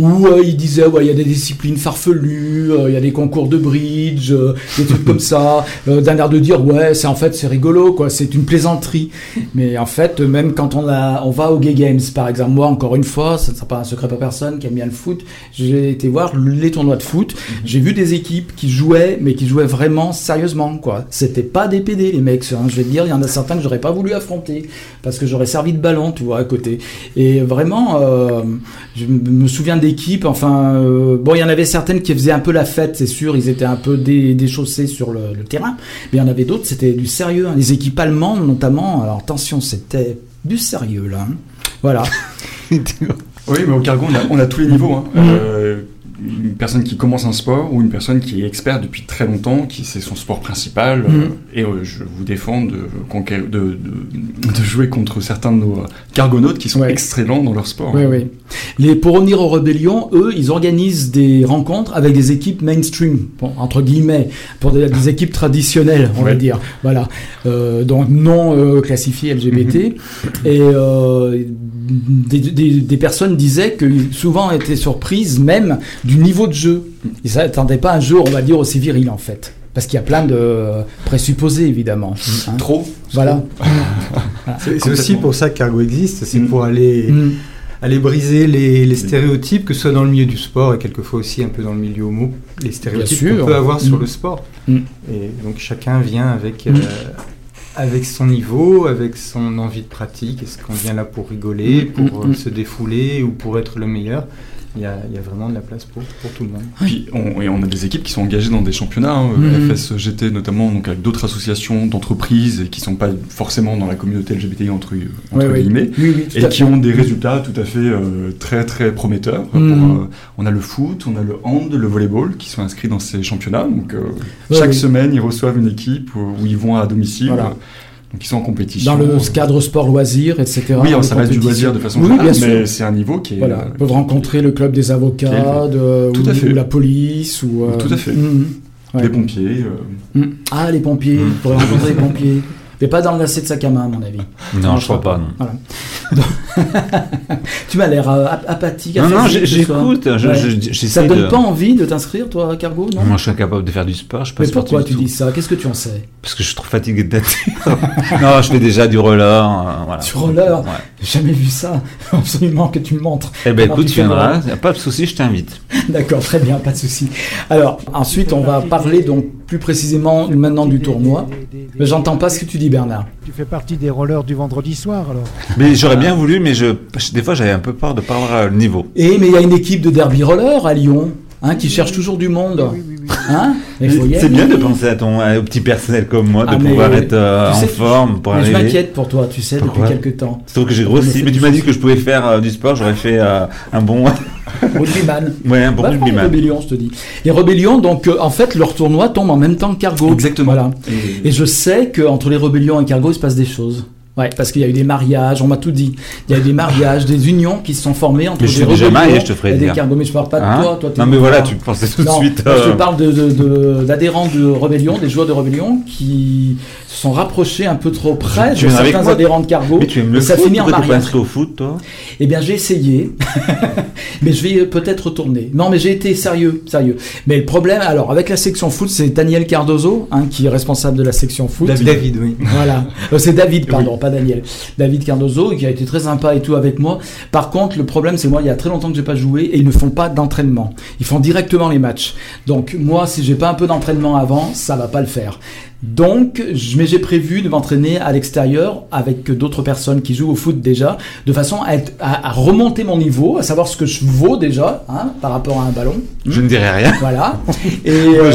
[SPEAKER 2] Où euh, ils disaient, ouais, il y a des disciplines farfelues, euh, il y a des concours de bridge, euh, des trucs comme ça, euh, d'un air de dire, ouais, c'est en fait, c'est rigolo, quoi, c'est une plaisanterie. Mais en fait, même quand on, a, on va aux Gay Games, par exemple, moi, encore une fois, ça ne sera pas un secret pour personne qui aime bien le foot, j'ai été voir les tournois de foot, j'ai vu des équipes qui jouaient, mais qui jouaient vraiment sérieusement, quoi. C'était pas des PD, les mecs, hein, je vais te dire, il y en a certains que j'aurais pas voulu affronter, parce que j'aurais servi de ballon, tu vois, à côté. Et vraiment, je me souviens enfin, euh, bon, il y en avait certaines qui faisaient un peu la fête, c'est sûr, ils étaient un peu dé- déchaussés sur le, le terrain, mais il y en avait d'autres, c'était du sérieux, hein. les équipes allemandes notamment, alors attention, c'était du sérieux, là. hein. Voilà.
[SPEAKER 6] Oui, mais au cargo, on a, on a tous les niveaux. hein. Euh, une personne qui commence un sport ou une personne qui est expert depuis très longtemps, qui c'est son sport principal. euh,
[SPEAKER 2] Mhm.
[SPEAKER 6] et euh, je vous défends de, conquérir- de, de, de jouer contre certains de nos euh, cargonautes qui sont
[SPEAKER 2] Ouais.
[SPEAKER 6] excellents dans leur sport.
[SPEAKER 2] Les, pour revenir aux rébellions, eux, ils organisent des rencontres avec des équipes mainstream, bon, entre guillemets, pour des, des équipes traditionnelles, on va dire. Voilà. Euh, donc non euh, classifiées LGBT. Et euh, des, des- des personnes disaient que souvent étaient surprises même du niveau de jeu. Ils s'attendaient pas à un jeu, on va dire, aussi viril en fait. Parce qu'il y a plein de présupposés, évidemment. Hein.
[SPEAKER 6] Trop.
[SPEAKER 2] Voilà.
[SPEAKER 5] C'est c'est aussi pour ça que Cargo existe, c'est
[SPEAKER 6] Mm.
[SPEAKER 5] pour aller,
[SPEAKER 2] Mm.
[SPEAKER 5] aller briser les, les stéréotypes, que ce soit dans le milieu du sport et quelquefois aussi un peu dans le milieu homo, les stéréotypes qu'on peut avoir sur
[SPEAKER 2] Mm.
[SPEAKER 5] le sport.
[SPEAKER 2] Mm.
[SPEAKER 5] Et donc chacun vient avec,
[SPEAKER 2] Mm.
[SPEAKER 5] euh, avec son niveau, avec son envie de pratique. Est-ce qu'on vient là pour rigoler,
[SPEAKER 2] Mm,
[SPEAKER 5] pour
[SPEAKER 2] mm,
[SPEAKER 5] euh,
[SPEAKER 2] mm.
[SPEAKER 5] se défouler ou pour être le meilleur? Il y, a, il y a vraiment de la place pour, pour tout le monde.
[SPEAKER 6] Puis on, et on a des équipes qui sont engagées dans des championnats, hein,
[SPEAKER 2] Mhm.
[SPEAKER 6] FSGT notamment, donc avec d'autres associations d'entreprises et qui sont pas forcément dans la communauté LGBTI entre, entre
[SPEAKER 2] Oui, oui.
[SPEAKER 6] guillemets.
[SPEAKER 2] Oui, oui,
[SPEAKER 6] et qui
[SPEAKER 2] fait.
[SPEAKER 6] ont des résultats tout à fait euh, très très prometteurs. Pour,
[SPEAKER 2] Mhm.
[SPEAKER 6] euh, on a le foot, on a le hand, le volleyball qui sont inscrits dans ces championnats. Donc euh,
[SPEAKER 2] Ouais,
[SPEAKER 6] chaque
[SPEAKER 2] oui.
[SPEAKER 6] semaine, ils reçoivent une équipe où, où ils vont à domicile.
[SPEAKER 2] Voilà.
[SPEAKER 6] Donc ils sont en compétition.
[SPEAKER 2] Dans le cadre sport loisir, etc.
[SPEAKER 6] Oui, alors
[SPEAKER 2] les
[SPEAKER 6] ça reste du loisir de façon
[SPEAKER 2] Oui,
[SPEAKER 6] générale, mais c'est un niveau qui est.
[SPEAKER 2] Voilà,
[SPEAKER 6] euh,
[SPEAKER 2] ils peuvent
[SPEAKER 6] qui-
[SPEAKER 2] rencontrer le club des avocats, de,
[SPEAKER 6] Tout
[SPEAKER 2] ou,
[SPEAKER 6] à fait.
[SPEAKER 2] ou la police, ou euh,
[SPEAKER 6] Tout à fait.
[SPEAKER 2] mhm. Ouais.
[SPEAKER 6] des pompiers. euh,
[SPEAKER 2] Mhm. Ah, les pompiers, ils pourraient rencontrer les pompiers. Mais pas dans le lacet de sac à main, à mon avis.
[SPEAKER 3] Non, je crois pas. Non,
[SPEAKER 2] Voilà. Donc- tu m'as l'air euh, ap- apathique.
[SPEAKER 3] non, non, j'écoute.
[SPEAKER 2] Ouais. Ça te donne
[SPEAKER 3] de.
[SPEAKER 2] pas envie de t'inscrire, toi, Cargo, non?
[SPEAKER 3] Moi, je suis incapable de faire du sport. Je suis pas
[SPEAKER 2] Mais pourquoi
[SPEAKER 3] du
[SPEAKER 2] tu
[SPEAKER 3] tout.
[SPEAKER 2] dis ça? Qu'est-ce que tu en sais?
[SPEAKER 3] Parce que je suis trop fatigué de nature. non, je fais déjà du roller. euh, voilà.
[SPEAKER 2] Du roller?
[SPEAKER 3] Ouais.
[SPEAKER 2] J'ai jamais vu ça. Absolument que tu me montres.
[SPEAKER 3] Eh ben
[SPEAKER 2] Comment
[SPEAKER 3] écoute,
[SPEAKER 2] tu
[SPEAKER 3] viendras. Pas de souci, je t'invite.
[SPEAKER 2] D'accord, très bien, pas de souci. Alors, ensuite, on va parler donc plus précisément maintenant du tournoi. Mais J'entends pas ce que tu dis, Bernard.
[SPEAKER 4] Tu fais partie des rollers du vendredi soir alors
[SPEAKER 3] Mais j'aurais bien voulu, vu, mais je, je- des fois j'avais un peu peur de pas avoir euh, le niveau.
[SPEAKER 2] Et mais il y a une équipe de derby roller à Lyon, hein, qui cherche toujours du monde. Hein
[SPEAKER 3] C'est bien de penser à ton au petit personnel comme moi, de
[SPEAKER 2] Ah,
[SPEAKER 3] pouvoir être euh,
[SPEAKER 2] tu
[SPEAKER 3] en forme pour
[SPEAKER 2] Mais je
[SPEAKER 3] arriver.
[SPEAKER 2] m'inquiète pour toi, tu sais,
[SPEAKER 3] Pourquoi
[SPEAKER 2] depuis quelques temps.
[SPEAKER 3] Sauf que j'ai grossi. Mais tu m'as dit que je pouvais faire euh, du sport, j'aurais fait euh, un bon,
[SPEAKER 2] Rugbyman.
[SPEAKER 3] ouais, un bon
[SPEAKER 2] les
[SPEAKER 3] rugbyman.
[SPEAKER 2] Rébellions, je te dis. Les Rébellions, donc, euh, en fait, leur tournoi tombe en même temps que Cargo.
[SPEAKER 6] Exactement.
[SPEAKER 2] Voilà.
[SPEAKER 6] Et-
[SPEAKER 2] Et je sais qu'entre les Rébellions et Cargo, il se passe des choses. Ouais, parce qu'il y a eu des mariages, on m'a tout dit. Il y a eu des mariages, des unions qui se sont formées entre
[SPEAKER 3] Mais je
[SPEAKER 2] des
[SPEAKER 3] suis déjà marié, je te ferai
[SPEAKER 2] et des
[SPEAKER 3] dire.
[SPEAKER 2] Cargo. Mais je parle pas de
[SPEAKER 3] Hein
[SPEAKER 2] toi, toi
[SPEAKER 3] non mais voilà, tu pensais tout de suite.
[SPEAKER 2] je
[SPEAKER 3] euh,
[SPEAKER 2] te parle de- de- de- d'adhérents de, Rébellion, des joueurs de Rébellion qui se sont rapprochés un peu trop près
[SPEAKER 3] Tu
[SPEAKER 2] de certains
[SPEAKER 3] moi
[SPEAKER 2] adhérents de Cargo.
[SPEAKER 3] Mais tu aimes le
[SPEAKER 2] ça
[SPEAKER 3] foot,
[SPEAKER 2] finit en
[SPEAKER 3] pas
[SPEAKER 2] mariage.
[SPEAKER 3] inscrit au foot, toi?
[SPEAKER 2] Eh bien, j'ai essayé, mais je vais peut-être retourner. Non, mais j'ai été sérieux, sérieux. Mais le problème, alors, avec la section foot, c'est Daniel Cardozo, hein, qui est responsable de la section foot.
[SPEAKER 5] David, oui.
[SPEAKER 2] Voilà, Euh, c'est David, pardon, pas Daniel. David Cardozo, qui a été très sympa et tout avec moi. Par contre, le problème, c'est moi, il y a très longtemps que j'ai pas joué et ils ne font pas d'entraînement. Ils font directement les matchs. Donc, moi, si j'ai pas un peu d'entraînement avant, ça va pas le faire. Donc, mais j'ai prévu de m'entraîner à l'extérieur avec d'autres personnes qui jouent au foot déjà, de façon à, être- à- à remonter mon niveau, à savoir ce que je vaux déjà hein, par rapport à un ballon.
[SPEAKER 3] Je ne dirai rien.
[SPEAKER 2] Voilà. Et euh,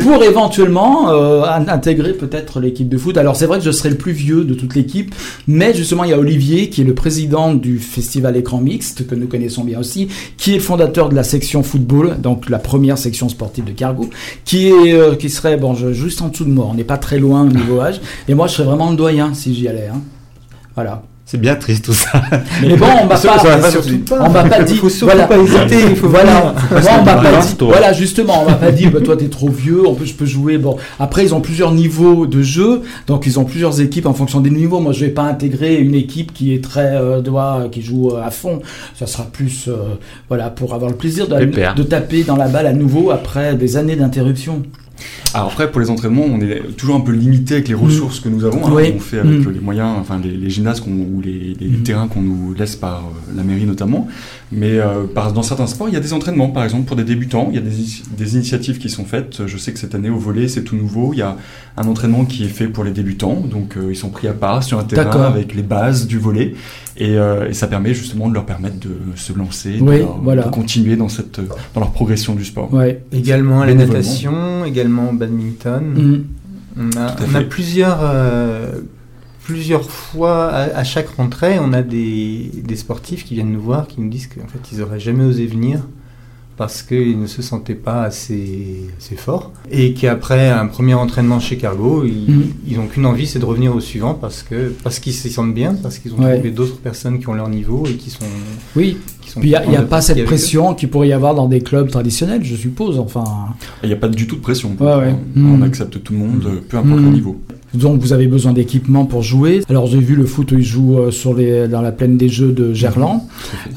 [SPEAKER 2] pour éventuellement euh, in- intégrer peut-être l'équipe de foot. Alors c'est vrai que je serai le plus vieux de toute l'équipe, mais justement il y a Olivier qui est le président du festival écran mixte que nous connaissons bien aussi, qui est le fondateur de la section football, donc la première section sportive de Cargo, qui est euh, qui serait bon je- juste en dessous de moi. On n'est pas très loin au niveau âge, et moi je serais vraiment le doyen si j'y allais. hein. Voilà.
[SPEAKER 3] C'est bien triste tout ça.
[SPEAKER 2] Mais bon, on m'a pas,
[SPEAKER 3] pas
[SPEAKER 5] surtout pas.
[SPEAKER 2] on m'a pas dit.
[SPEAKER 5] Faut surtout
[SPEAKER 2] voilà.
[SPEAKER 5] pas hésiter, il faut
[SPEAKER 2] voilà. on m'a pas dit.
[SPEAKER 3] toi.
[SPEAKER 2] Voilà, justement, on m'a pas dit. Bah, toi, t'es trop vieux. On peut, je peux jouer. Bon, après, ils ont plusieurs niveaux de jeu, donc ils ont plusieurs équipes en fonction des niveaux. Moi, je vais pas intégrer une équipe qui est très, euh, doit, qui joue euh, à fond. Ça sera plus, euh, voilà, pour avoir le plaisir de taper dans la balle à nouveau après des années d'interruption.
[SPEAKER 6] Alors après, pour les entraînements, on est toujours un peu limité avec les ressources que nous avons. hein.
[SPEAKER 2] Oui.
[SPEAKER 6] On fait avec
[SPEAKER 2] Mm.
[SPEAKER 6] les moyens, enfin les, les gymnases ou les, les
[SPEAKER 2] Mm.
[SPEAKER 6] terrains qu'on nous laisse par euh, la mairie notamment. Mais euh, par, dans certains sports, il y a des entraînements, par exemple pour des débutants, il y a des, initiatives qui sont faites. Je sais que cette année au volet, c'est tout nouveau. Il y a un entraînement qui est fait pour les débutants, donc euh, ils sont pris à part sur un terrain avec les bases du volet. Et, euh, et ça permet justement de leur permettre de se lancer, de,
[SPEAKER 2] Oui,
[SPEAKER 6] leur-
[SPEAKER 2] voilà.
[SPEAKER 6] de continuer dans, cette, dans leur progression du sport.
[SPEAKER 2] Ouais.
[SPEAKER 5] Également à la natation, également au badminton.
[SPEAKER 2] Mhm.
[SPEAKER 5] On a, on plusieurs, euh, plusieurs fois, à, à chaque rentrée, on a des, des sportifs qui viennent nous voir, qui nous disent qu'en fait, ils n'auraient jamais osé venir parce qu'ils ne se sentaient pas assez, assez forts. Et qu'après un premier entraînement chez Cargo, ils
[SPEAKER 2] Mhm.
[SPEAKER 5] n'ont qu'une envie, c'est de revenir au suivant parce que parce qu'ils s'y sentent bien, parce qu'ils ont
[SPEAKER 2] Ouais.
[SPEAKER 5] trouvé d'autres personnes qui ont leur niveau et qui sont...
[SPEAKER 2] Oui.
[SPEAKER 5] Qui sont
[SPEAKER 2] Puis il n'y a, pas cette pression qu'il pourrait y avoir dans des clubs traditionnels, je suppose. Enfin.
[SPEAKER 6] Il n'y a pas du tout de pression.
[SPEAKER 2] Ouais, ouais.
[SPEAKER 6] On
[SPEAKER 2] Mm.
[SPEAKER 6] accepte tout le monde, euh, peu importe le niveau.
[SPEAKER 2] Donc vous avez besoin d'équipement pour jouer. Alors j'ai vu le foot, il joue euh, sur les, dans la plaine des Jeux de Gerland.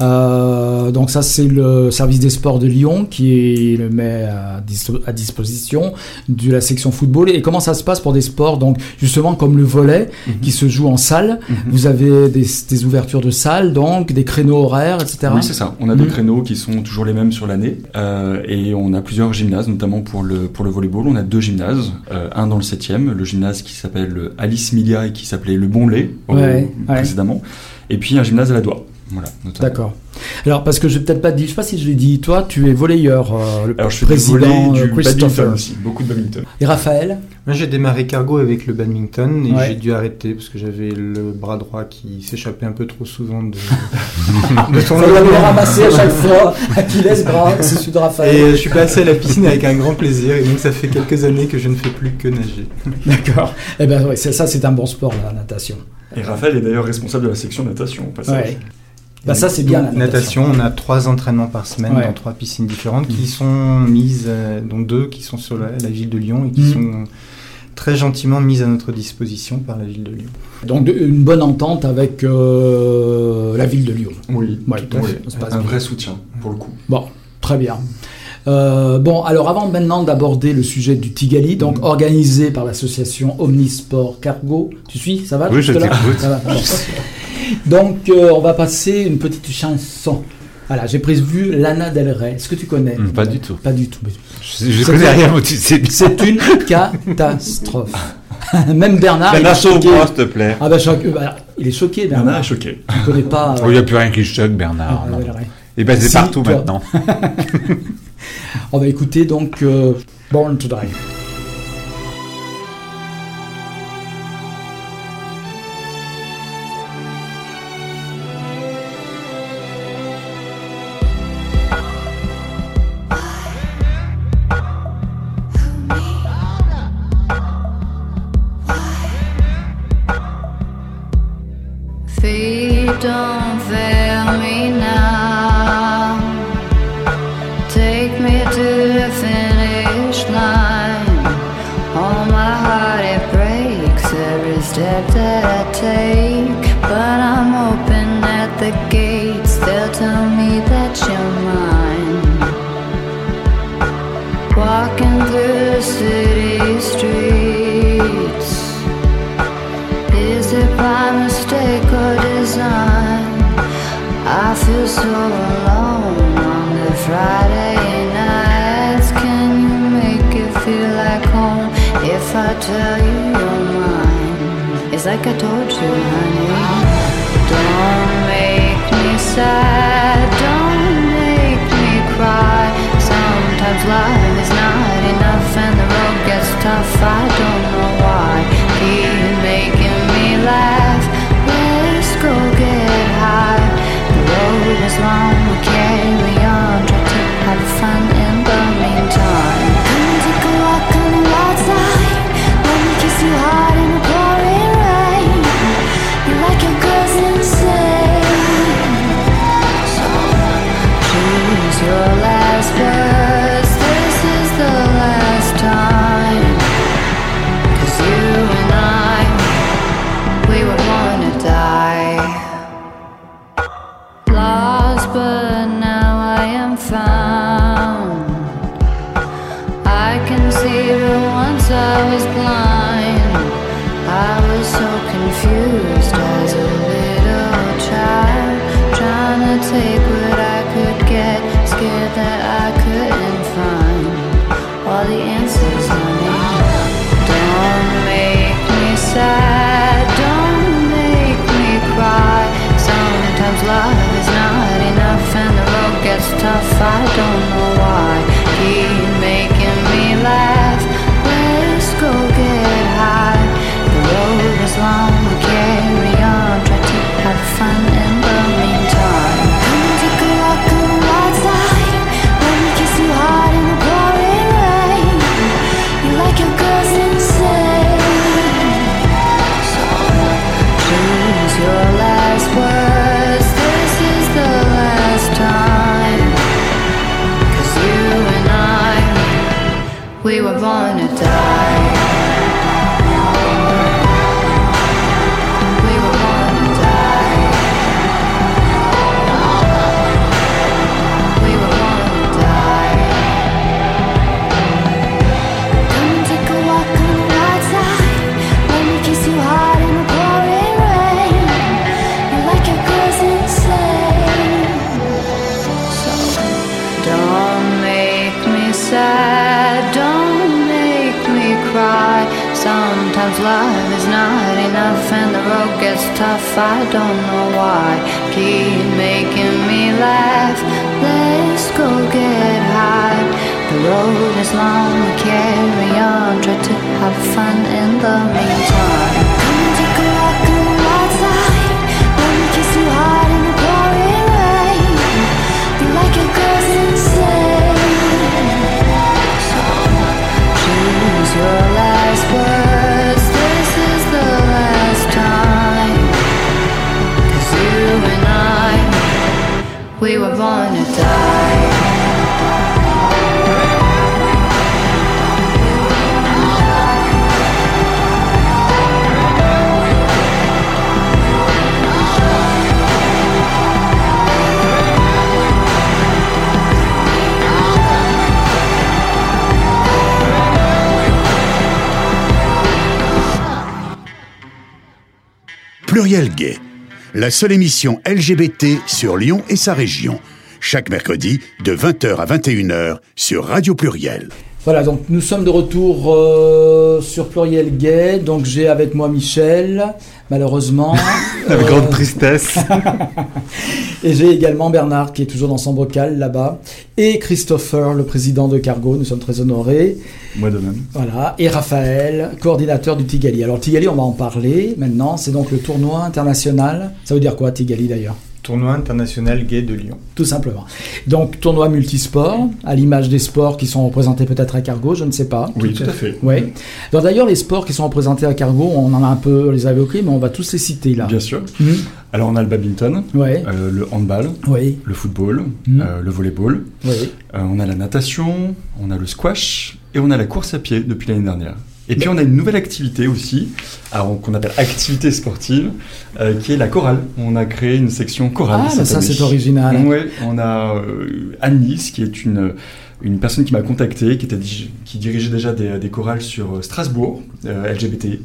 [SPEAKER 2] Euh, donc ça c'est le service des sports de Lyon qui le met à, dis- à disposition de la section football. Et comment ça se passe pour des sports donc justement comme le volet
[SPEAKER 6] Mhm.
[SPEAKER 2] qui se joue en salle?
[SPEAKER 6] Mhm.
[SPEAKER 2] Vous avez des, des ouvertures de salles, donc des créneaux horaires, etc.
[SPEAKER 6] Oui, c'est ça. On a des
[SPEAKER 2] Mhm.
[SPEAKER 6] créneaux qui sont toujours les mêmes sur l'année. euh, et on a plusieurs gymnases, notamment pour le, pour le volleyball. On a deux gymnases. euh, un dans le 7e, le gymnase qui s'appelle Alice Milia et qui s'appelait Le Bon Lait au-
[SPEAKER 2] Ouais, ouais.
[SPEAKER 6] précédemment. Et puis un gymnase à la doigt. Voilà, notamment.
[SPEAKER 2] D'accord. Alors parce que je vais peut-être pas te dire, je sais pas si je l'ai dit. Toi, tu es volleyeur, euh, le
[SPEAKER 6] Alors je du
[SPEAKER 2] président
[SPEAKER 6] volley,
[SPEAKER 2] euh,
[SPEAKER 6] du
[SPEAKER 2] Christopher.
[SPEAKER 6] badminton aussi. Beaucoup de badminton.
[SPEAKER 2] Et Raphaël?
[SPEAKER 5] Moi, j'ai démarré cargo avec le badminton et
[SPEAKER 2] Ouais.
[SPEAKER 5] j'ai dû arrêter parce que j'avais le bras droit qui s'échappait un peu trop souvent de, de son
[SPEAKER 2] On ramasser à chaque fois. Achilles, bras, c'est celui de
[SPEAKER 5] Et
[SPEAKER 2] Raphaël.
[SPEAKER 5] euh, je suis passé à la piscine avec un grand plaisir et donc ça fait quelques années que je ne fais plus que nager.
[SPEAKER 2] D'accord. Eh ben ouais, ça c'est un bon sport la natation.
[SPEAKER 6] Et Raphaël est d'ailleurs responsable de la section natation au passage.
[SPEAKER 2] Ouais. Bah ça c'est bien la natation.
[SPEAKER 5] on a trois entraînements par semaine
[SPEAKER 2] Ouais.
[SPEAKER 5] dans trois piscines différentes qui sont mises, euh, donc deux qui sont sur la, la ville de Lyon et qui
[SPEAKER 2] Mhm.
[SPEAKER 5] sont très gentiment mises à notre disposition par la ville de Lyon.
[SPEAKER 2] Donc une bonne entente avec euh, la ville de Lyon.
[SPEAKER 6] Oui,
[SPEAKER 2] Ouais,
[SPEAKER 6] tout à fait. un
[SPEAKER 2] bien.
[SPEAKER 6] vrai soutien pour le coup.
[SPEAKER 2] Bon, très bien. Euh, bon, alors avant maintenant d'aborder le sujet du Tigali, donc
[SPEAKER 6] Mhm.
[SPEAKER 2] organisé par l'association Omnisport Cargo, tu suis Ça va?
[SPEAKER 3] Oui, je t'écoute.
[SPEAKER 2] Donc, euh, on va passer une petite chanson. Voilà, j'ai prévu Lana Del Rey. Est-ce que tu connais?
[SPEAKER 3] Mm, pas du tout.
[SPEAKER 2] Pas du tout.
[SPEAKER 3] Je, connais rien, mais tu sais bien.
[SPEAKER 2] C'est une catastrophe. Même Bernard.
[SPEAKER 3] Bernard, sauve-moi, s'il te plaît.
[SPEAKER 2] Ah ben, choqué, il est choqué, Bernard.
[SPEAKER 6] Bernard est choqué.
[SPEAKER 2] Tu connais pas.
[SPEAKER 3] Oh, euh, il n'y a plus rien qui choque, Bernard. Et eh ben, c'est partout maintenant.
[SPEAKER 2] on va écouter donc euh, Born to Die.
[SPEAKER 7] don't fail. like I told you, honey. stone. tough, I don't know why. Keep making me laugh. Let's go get high. The road is long, we carry on. Try to have fun in the meantime.
[SPEAKER 1] la seule émission LGBT sur Lyon et sa région. Chaque mercredi de 20h à 21h sur Radio Pluriel.
[SPEAKER 2] Voilà, donc nous sommes de retour euh, sur Pluriel Gay. Donc j'ai avec moi Michel, malheureusement.
[SPEAKER 3] Avec
[SPEAKER 2] Euh,
[SPEAKER 3] grande tristesse.
[SPEAKER 2] et j'ai également Bernard qui est toujours dans son bocal là-bas. Et Christopher, le président de Cargo. Nous sommes très honorés.
[SPEAKER 6] Moi de même.
[SPEAKER 2] Voilà. Et Raphaël, coordinateur du Tigali. Alors Tigali, on va en parler maintenant. C'est donc le tournoi international. Ça veut dire quoi Tigali d'ailleurs?
[SPEAKER 5] Tournoi international gay de Lyon.
[SPEAKER 2] Tout simplement. Donc tournoi multisport, à l'image des sports qui sont représentés peut-être à Cargo, je ne sais pas.
[SPEAKER 6] Oui, tout à fait.
[SPEAKER 2] Alors d'ailleurs, les sports qui sont représentés à Cargo, on en a un peu les a évoqués, mais on va tous les citer là.
[SPEAKER 6] Bien sûr.
[SPEAKER 2] Mhm.
[SPEAKER 6] Alors on a le badminton,
[SPEAKER 2] Ouais.
[SPEAKER 6] euh, le handball,
[SPEAKER 2] Oui.
[SPEAKER 6] le football,
[SPEAKER 2] Mhm.
[SPEAKER 6] euh, le volleyball.
[SPEAKER 2] Oui.
[SPEAKER 6] Euh, on a la natation, on a le squash et on a la course à pied depuis l'année dernière. Et puis on a une nouvelle activité aussi, qu'on appelle activité sportive, euh, qui est la chorale. On a créé une section chorale.
[SPEAKER 2] Ah, ça c'est original.
[SPEAKER 6] Ouais, on a euh, qui est une, une personne qui m'a contacté, qui, était, dig- qui dirigeait déjà des, des chorales sur euh, Strasbourg, euh, LGBTI,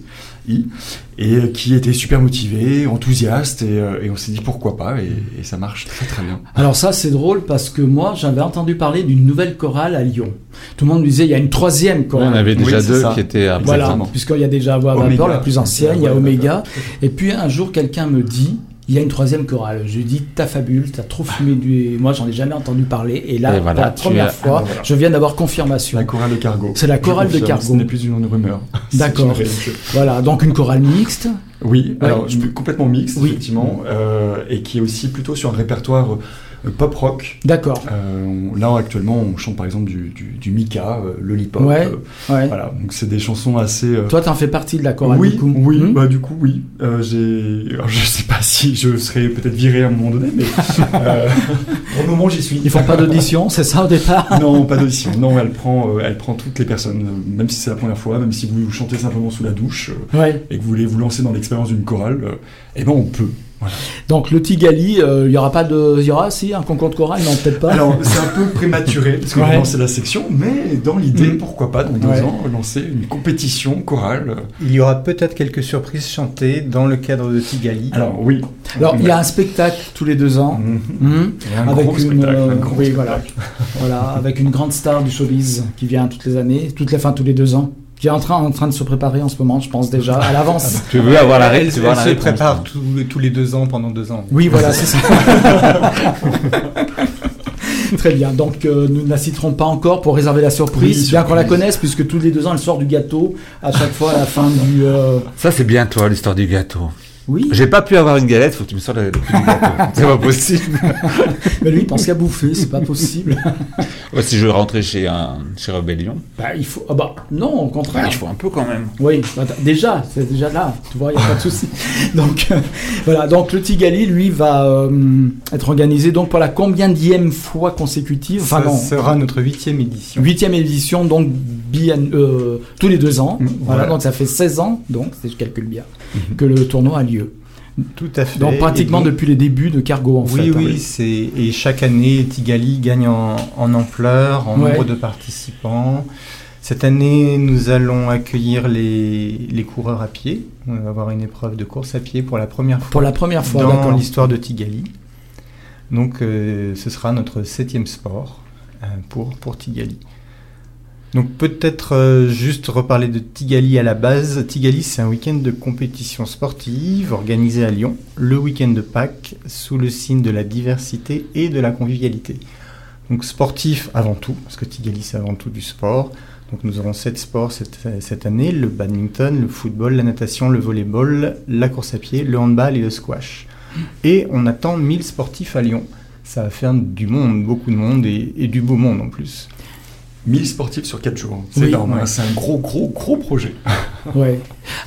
[SPEAKER 6] et qui était super motivée, enthousiaste, et, euh, et on s'est dit pourquoi pas, et, et ça marche très très bien.
[SPEAKER 2] Alors ça c'est drôle parce que moi j'avais entendu parler d'une nouvelle chorale à Lyon. Tout le monde me disait il y a une troisième
[SPEAKER 3] on
[SPEAKER 2] chorale.
[SPEAKER 3] avait déjà
[SPEAKER 6] Oui, c'est
[SPEAKER 3] deux qui étaient à
[SPEAKER 2] Voilà, puisqu'il y a déjà Voix
[SPEAKER 6] Oméga.
[SPEAKER 2] Vapeur, la plus ancienne, il y a.
[SPEAKER 6] Vapeur.
[SPEAKER 2] Et puis un jour, quelqu'un me dit, il y a une troisième chorale. Je lui dis, t'as fabule, t'as trop fumé du... Moi, j'en ai jamais entendu parler. Et là,
[SPEAKER 3] Et voilà,
[SPEAKER 2] pour la première
[SPEAKER 3] as-
[SPEAKER 2] fois,
[SPEAKER 6] Ah, voilà.
[SPEAKER 2] je viens d'avoir confirmation.
[SPEAKER 6] La chorale de Cargo.
[SPEAKER 2] C'est la chorale de Cargo.
[SPEAKER 6] Ce n'est plus une rumeur.
[SPEAKER 2] D'accord. Voilà, donc une chorale mixte.
[SPEAKER 6] Oui,
[SPEAKER 2] Ouais.
[SPEAKER 6] alors je suis complètement mixte,
[SPEAKER 2] Oui.
[SPEAKER 6] effectivement, euh, et qui est aussi plutôt sur un répertoire euh, pop rock.
[SPEAKER 2] D'accord.
[SPEAKER 6] Euh, là, actuellement, on chante par exemple du, du, du Mika, euh, Lollipop.
[SPEAKER 2] Ouais.
[SPEAKER 6] euh,
[SPEAKER 2] Ouais.
[SPEAKER 6] voilà, donc c'est des chansons assez. euh,
[SPEAKER 2] Toi, t'en fais partie de la chorale
[SPEAKER 6] oui,
[SPEAKER 2] du coup.
[SPEAKER 6] oui,
[SPEAKER 2] Hmm
[SPEAKER 6] bah, du coup, oui. Euh, j'ai, alors, je sais pas si je serais peut-être viré à un moment donné, mais euh, pour le moment, j'y suis.
[SPEAKER 2] Ils font pas d'audition, c'est ça au départ?
[SPEAKER 6] Non, pas d'audition. Non, elle prend, euh, elle prend toutes les personnes, euh, même si c'est la première fois, même si vous chantez simplement sous la douche euh,
[SPEAKER 2] Ouais.
[SPEAKER 6] et que vous voulez vous lancer dans l'expérience d'une chorale, euh, eh ben on peut. Voilà.
[SPEAKER 2] Donc le Tigali, euh, il y aura pas de... Il y aura si un concours de chorale? Non, peut-être pas.
[SPEAKER 6] Alors, c'est un peu prématuré, parce qu'on
[SPEAKER 2] Ouais.
[SPEAKER 6] va lancer la section, mais dans l'idée,
[SPEAKER 2] Mm.
[SPEAKER 6] pourquoi pas, dans deux
[SPEAKER 2] Ouais.
[SPEAKER 6] ans, lancer une compétition chorale.
[SPEAKER 5] Il y aura peut-être quelques surprises chantées dans le cadre de Tigali.
[SPEAKER 6] Alors, oui.
[SPEAKER 2] Alors, il y a un spectacle tous les deux ans.
[SPEAKER 6] Et un
[SPEAKER 2] avec
[SPEAKER 6] gros
[SPEAKER 2] une,
[SPEAKER 6] spectacle.
[SPEAKER 2] euh,
[SPEAKER 6] un gros
[SPEAKER 2] oui,
[SPEAKER 6] spectacle.
[SPEAKER 2] voilà. voilà, avec une grande star du showbiz qui vient toutes les années, toutes les fins tous les deux ans, qui est en train, en train de se préparer en ce moment, je pense déjà à l'avance.
[SPEAKER 3] Tu veux avoir la
[SPEAKER 5] elle,
[SPEAKER 3] règle, tu veux
[SPEAKER 5] elle
[SPEAKER 3] avoir la
[SPEAKER 5] se
[SPEAKER 3] réponse.
[SPEAKER 5] prépare tous, tous les deux ans pendant deux ans.
[SPEAKER 2] Oui, voilà, c'est ça. Très bien. Donc, euh, nous ne la citerons pas encore pour réserver la surprise,
[SPEAKER 6] Oui,
[SPEAKER 2] bien qu'on la connaisse, puisque tous les deux ans, elle sort du gâteau à chaque fois à la fin du. euh,
[SPEAKER 3] Ça, c'est bien, toi, l'histoire du gâteau.
[SPEAKER 2] Oui,
[SPEAKER 3] J'ai pas pu avoir une galette, faut que tu me sortes le, le prix du gâteau. c'est pas possible.
[SPEAKER 2] mais lui, il pense qu'à bouffer, c'est pas possible.
[SPEAKER 3] Ouais, si je veux rentrer chez, un, chez Rebellion,
[SPEAKER 2] bah, il faut. Ah bah, non, au contraire.
[SPEAKER 3] bah, il faut un peu quand même.
[SPEAKER 2] Oui, bah, déjà, c'est déjà là, tu vois, il n'y a pas de souci. Donc, euh, voilà, donc le Tigali, lui, va euh, être organisé donc pour la combienième fois consécutive, enfin
[SPEAKER 5] Ça
[SPEAKER 2] non,
[SPEAKER 5] sera notre huitième édition.
[SPEAKER 2] huitième édition, donc bien, euh, tous les deux ans.
[SPEAKER 6] Mm,
[SPEAKER 2] voilà,
[SPEAKER 6] voilà.
[SPEAKER 2] donc ça fait 16 ans, donc, si je calcule bien, que le tournoi a lieu.
[SPEAKER 5] Tout à fait.
[SPEAKER 2] Donc pratiquement depuis les débuts de Cargo, en
[SPEAKER 5] oui,
[SPEAKER 2] fait.
[SPEAKER 5] oui,
[SPEAKER 2] hein.
[SPEAKER 5] c'est et chaque année Tigali gagne en, en ampleur, en
[SPEAKER 2] Ouais.
[SPEAKER 5] nombre de participants. Cette année, nous allons accueillir les, les coureurs à pied. On va avoir une épreuve de course à pied pour la première fois
[SPEAKER 2] Pour la première fois,
[SPEAKER 5] dans l'histoire de Tigali. Donc, euh, ce sera notre septième sport euh, pour, pour Tigali. Donc, peut-être euh, juste reparler de Tigali à la base. Tigali, c'est un week-end de compétition sportive organisé à Lyon, le week-end de Pâques, sous le signe de la diversité et de la convivialité. Donc, sportif avant tout, parce que Tigali, c'est avant tout du sport. Donc, nous aurons sept sports cette, année le badminton, le football, la natation, le volleyball, la course à pied, le handball et le squash. Et on attend 1000 sportifs à Lyon. Ça va faire du monde, beaucoup de monde et du beau monde en plus.
[SPEAKER 6] 1000 sportifs sur 4 jours. C'est
[SPEAKER 2] Oui,
[SPEAKER 6] énorme.
[SPEAKER 5] ouais.
[SPEAKER 6] hein. C'est un gros, gros, gros projet.
[SPEAKER 2] Ouais.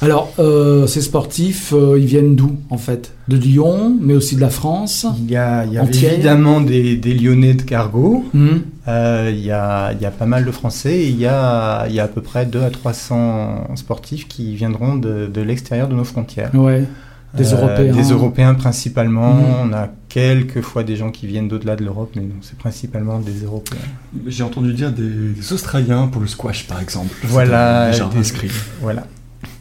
[SPEAKER 2] Alors, euh, ces sportifs, euh, ils viennent d'où, en fait? De Lyon, mais aussi de la France
[SPEAKER 5] Il y a, il y avait
[SPEAKER 2] Entière.
[SPEAKER 5] évidemment des, des Lyonnais de cargo.
[SPEAKER 2] Hmm.
[SPEAKER 5] Euh, il, y a, il y a pas mal de Français et il y a, il y a à peu près 2 à 300 sportifs qui viendront de, de l'extérieur de nos frontières.
[SPEAKER 2] Ouais. Des
[SPEAKER 5] Euh,
[SPEAKER 2] Européens.
[SPEAKER 5] Des Européens principalement.
[SPEAKER 2] Mhm.
[SPEAKER 5] On a quelques fois des gens qui viennent d'au-delà de l'Europe, mais c'est principalement des Européens.
[SPEAKER 6] J'ai entendu dire des, des Australiens pour le squash, par exemple.
[SPEAKER 5] Voilà,
[SPEAKER 6] Déjà
[SPEAKER 5] des-. Voilà.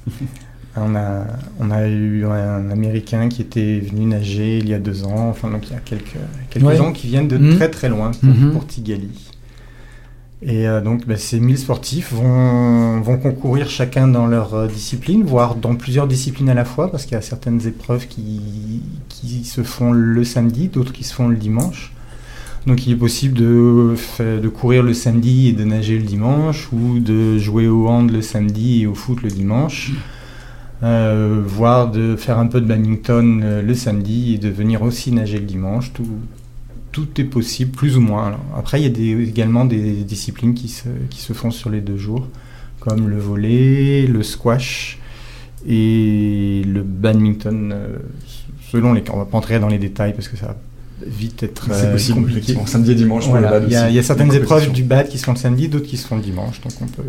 [SPEAKER 5] on, a, on a eu un Américain qui était venu nager il y a deux ans. Enfin, donc il y a quelques, quelques
[SPEAKER 2] Ouais.
[SPEAKER 5] gens qui viennent de
[SPEAKER 2] Mhm.
[SPEAKER 5] très très loin pour,
[SPEAKER 2] Mhm.
[SPEAKER 5] pour Tigali. Et euh, donc, bah, ces 1000 sportifs vont, concourir chacun dans leur euh, discipline, voire dans plusieurs disciplines à la fois, parce qu'il y a certaines épreuves qui, se font le samedi, d'autres qui se font le dimanche. Donc, il est possible de, courir le samedi et de nager le dimanche, ou de jouer au hand le samedi et au foot le dimanche. Euh, voire de faire un peu de badminton le samedi et de venir aussi nager le dimanche. Tout est possible, plus ou moins. Alors, après, il y a des- également des disciplines qui se, qui se font sur les deux jours, comme le volley, le squash et le badminton, euh, selon les. On va pas entrer dans les détails parce que ça va vite être
[SPEAKER 6] C'est
[SPEAKER 5] euh,
[SPEAKER 6] possible,
[SPEAKER 5] compliqué.
[SPEAKER 6] Samedi et dimanche
[SPEAKER 5] Voilà, Il y, a- certaines épreuves du bad qui se font le samedi, d'autres qui se font le dimanche, donc on peut,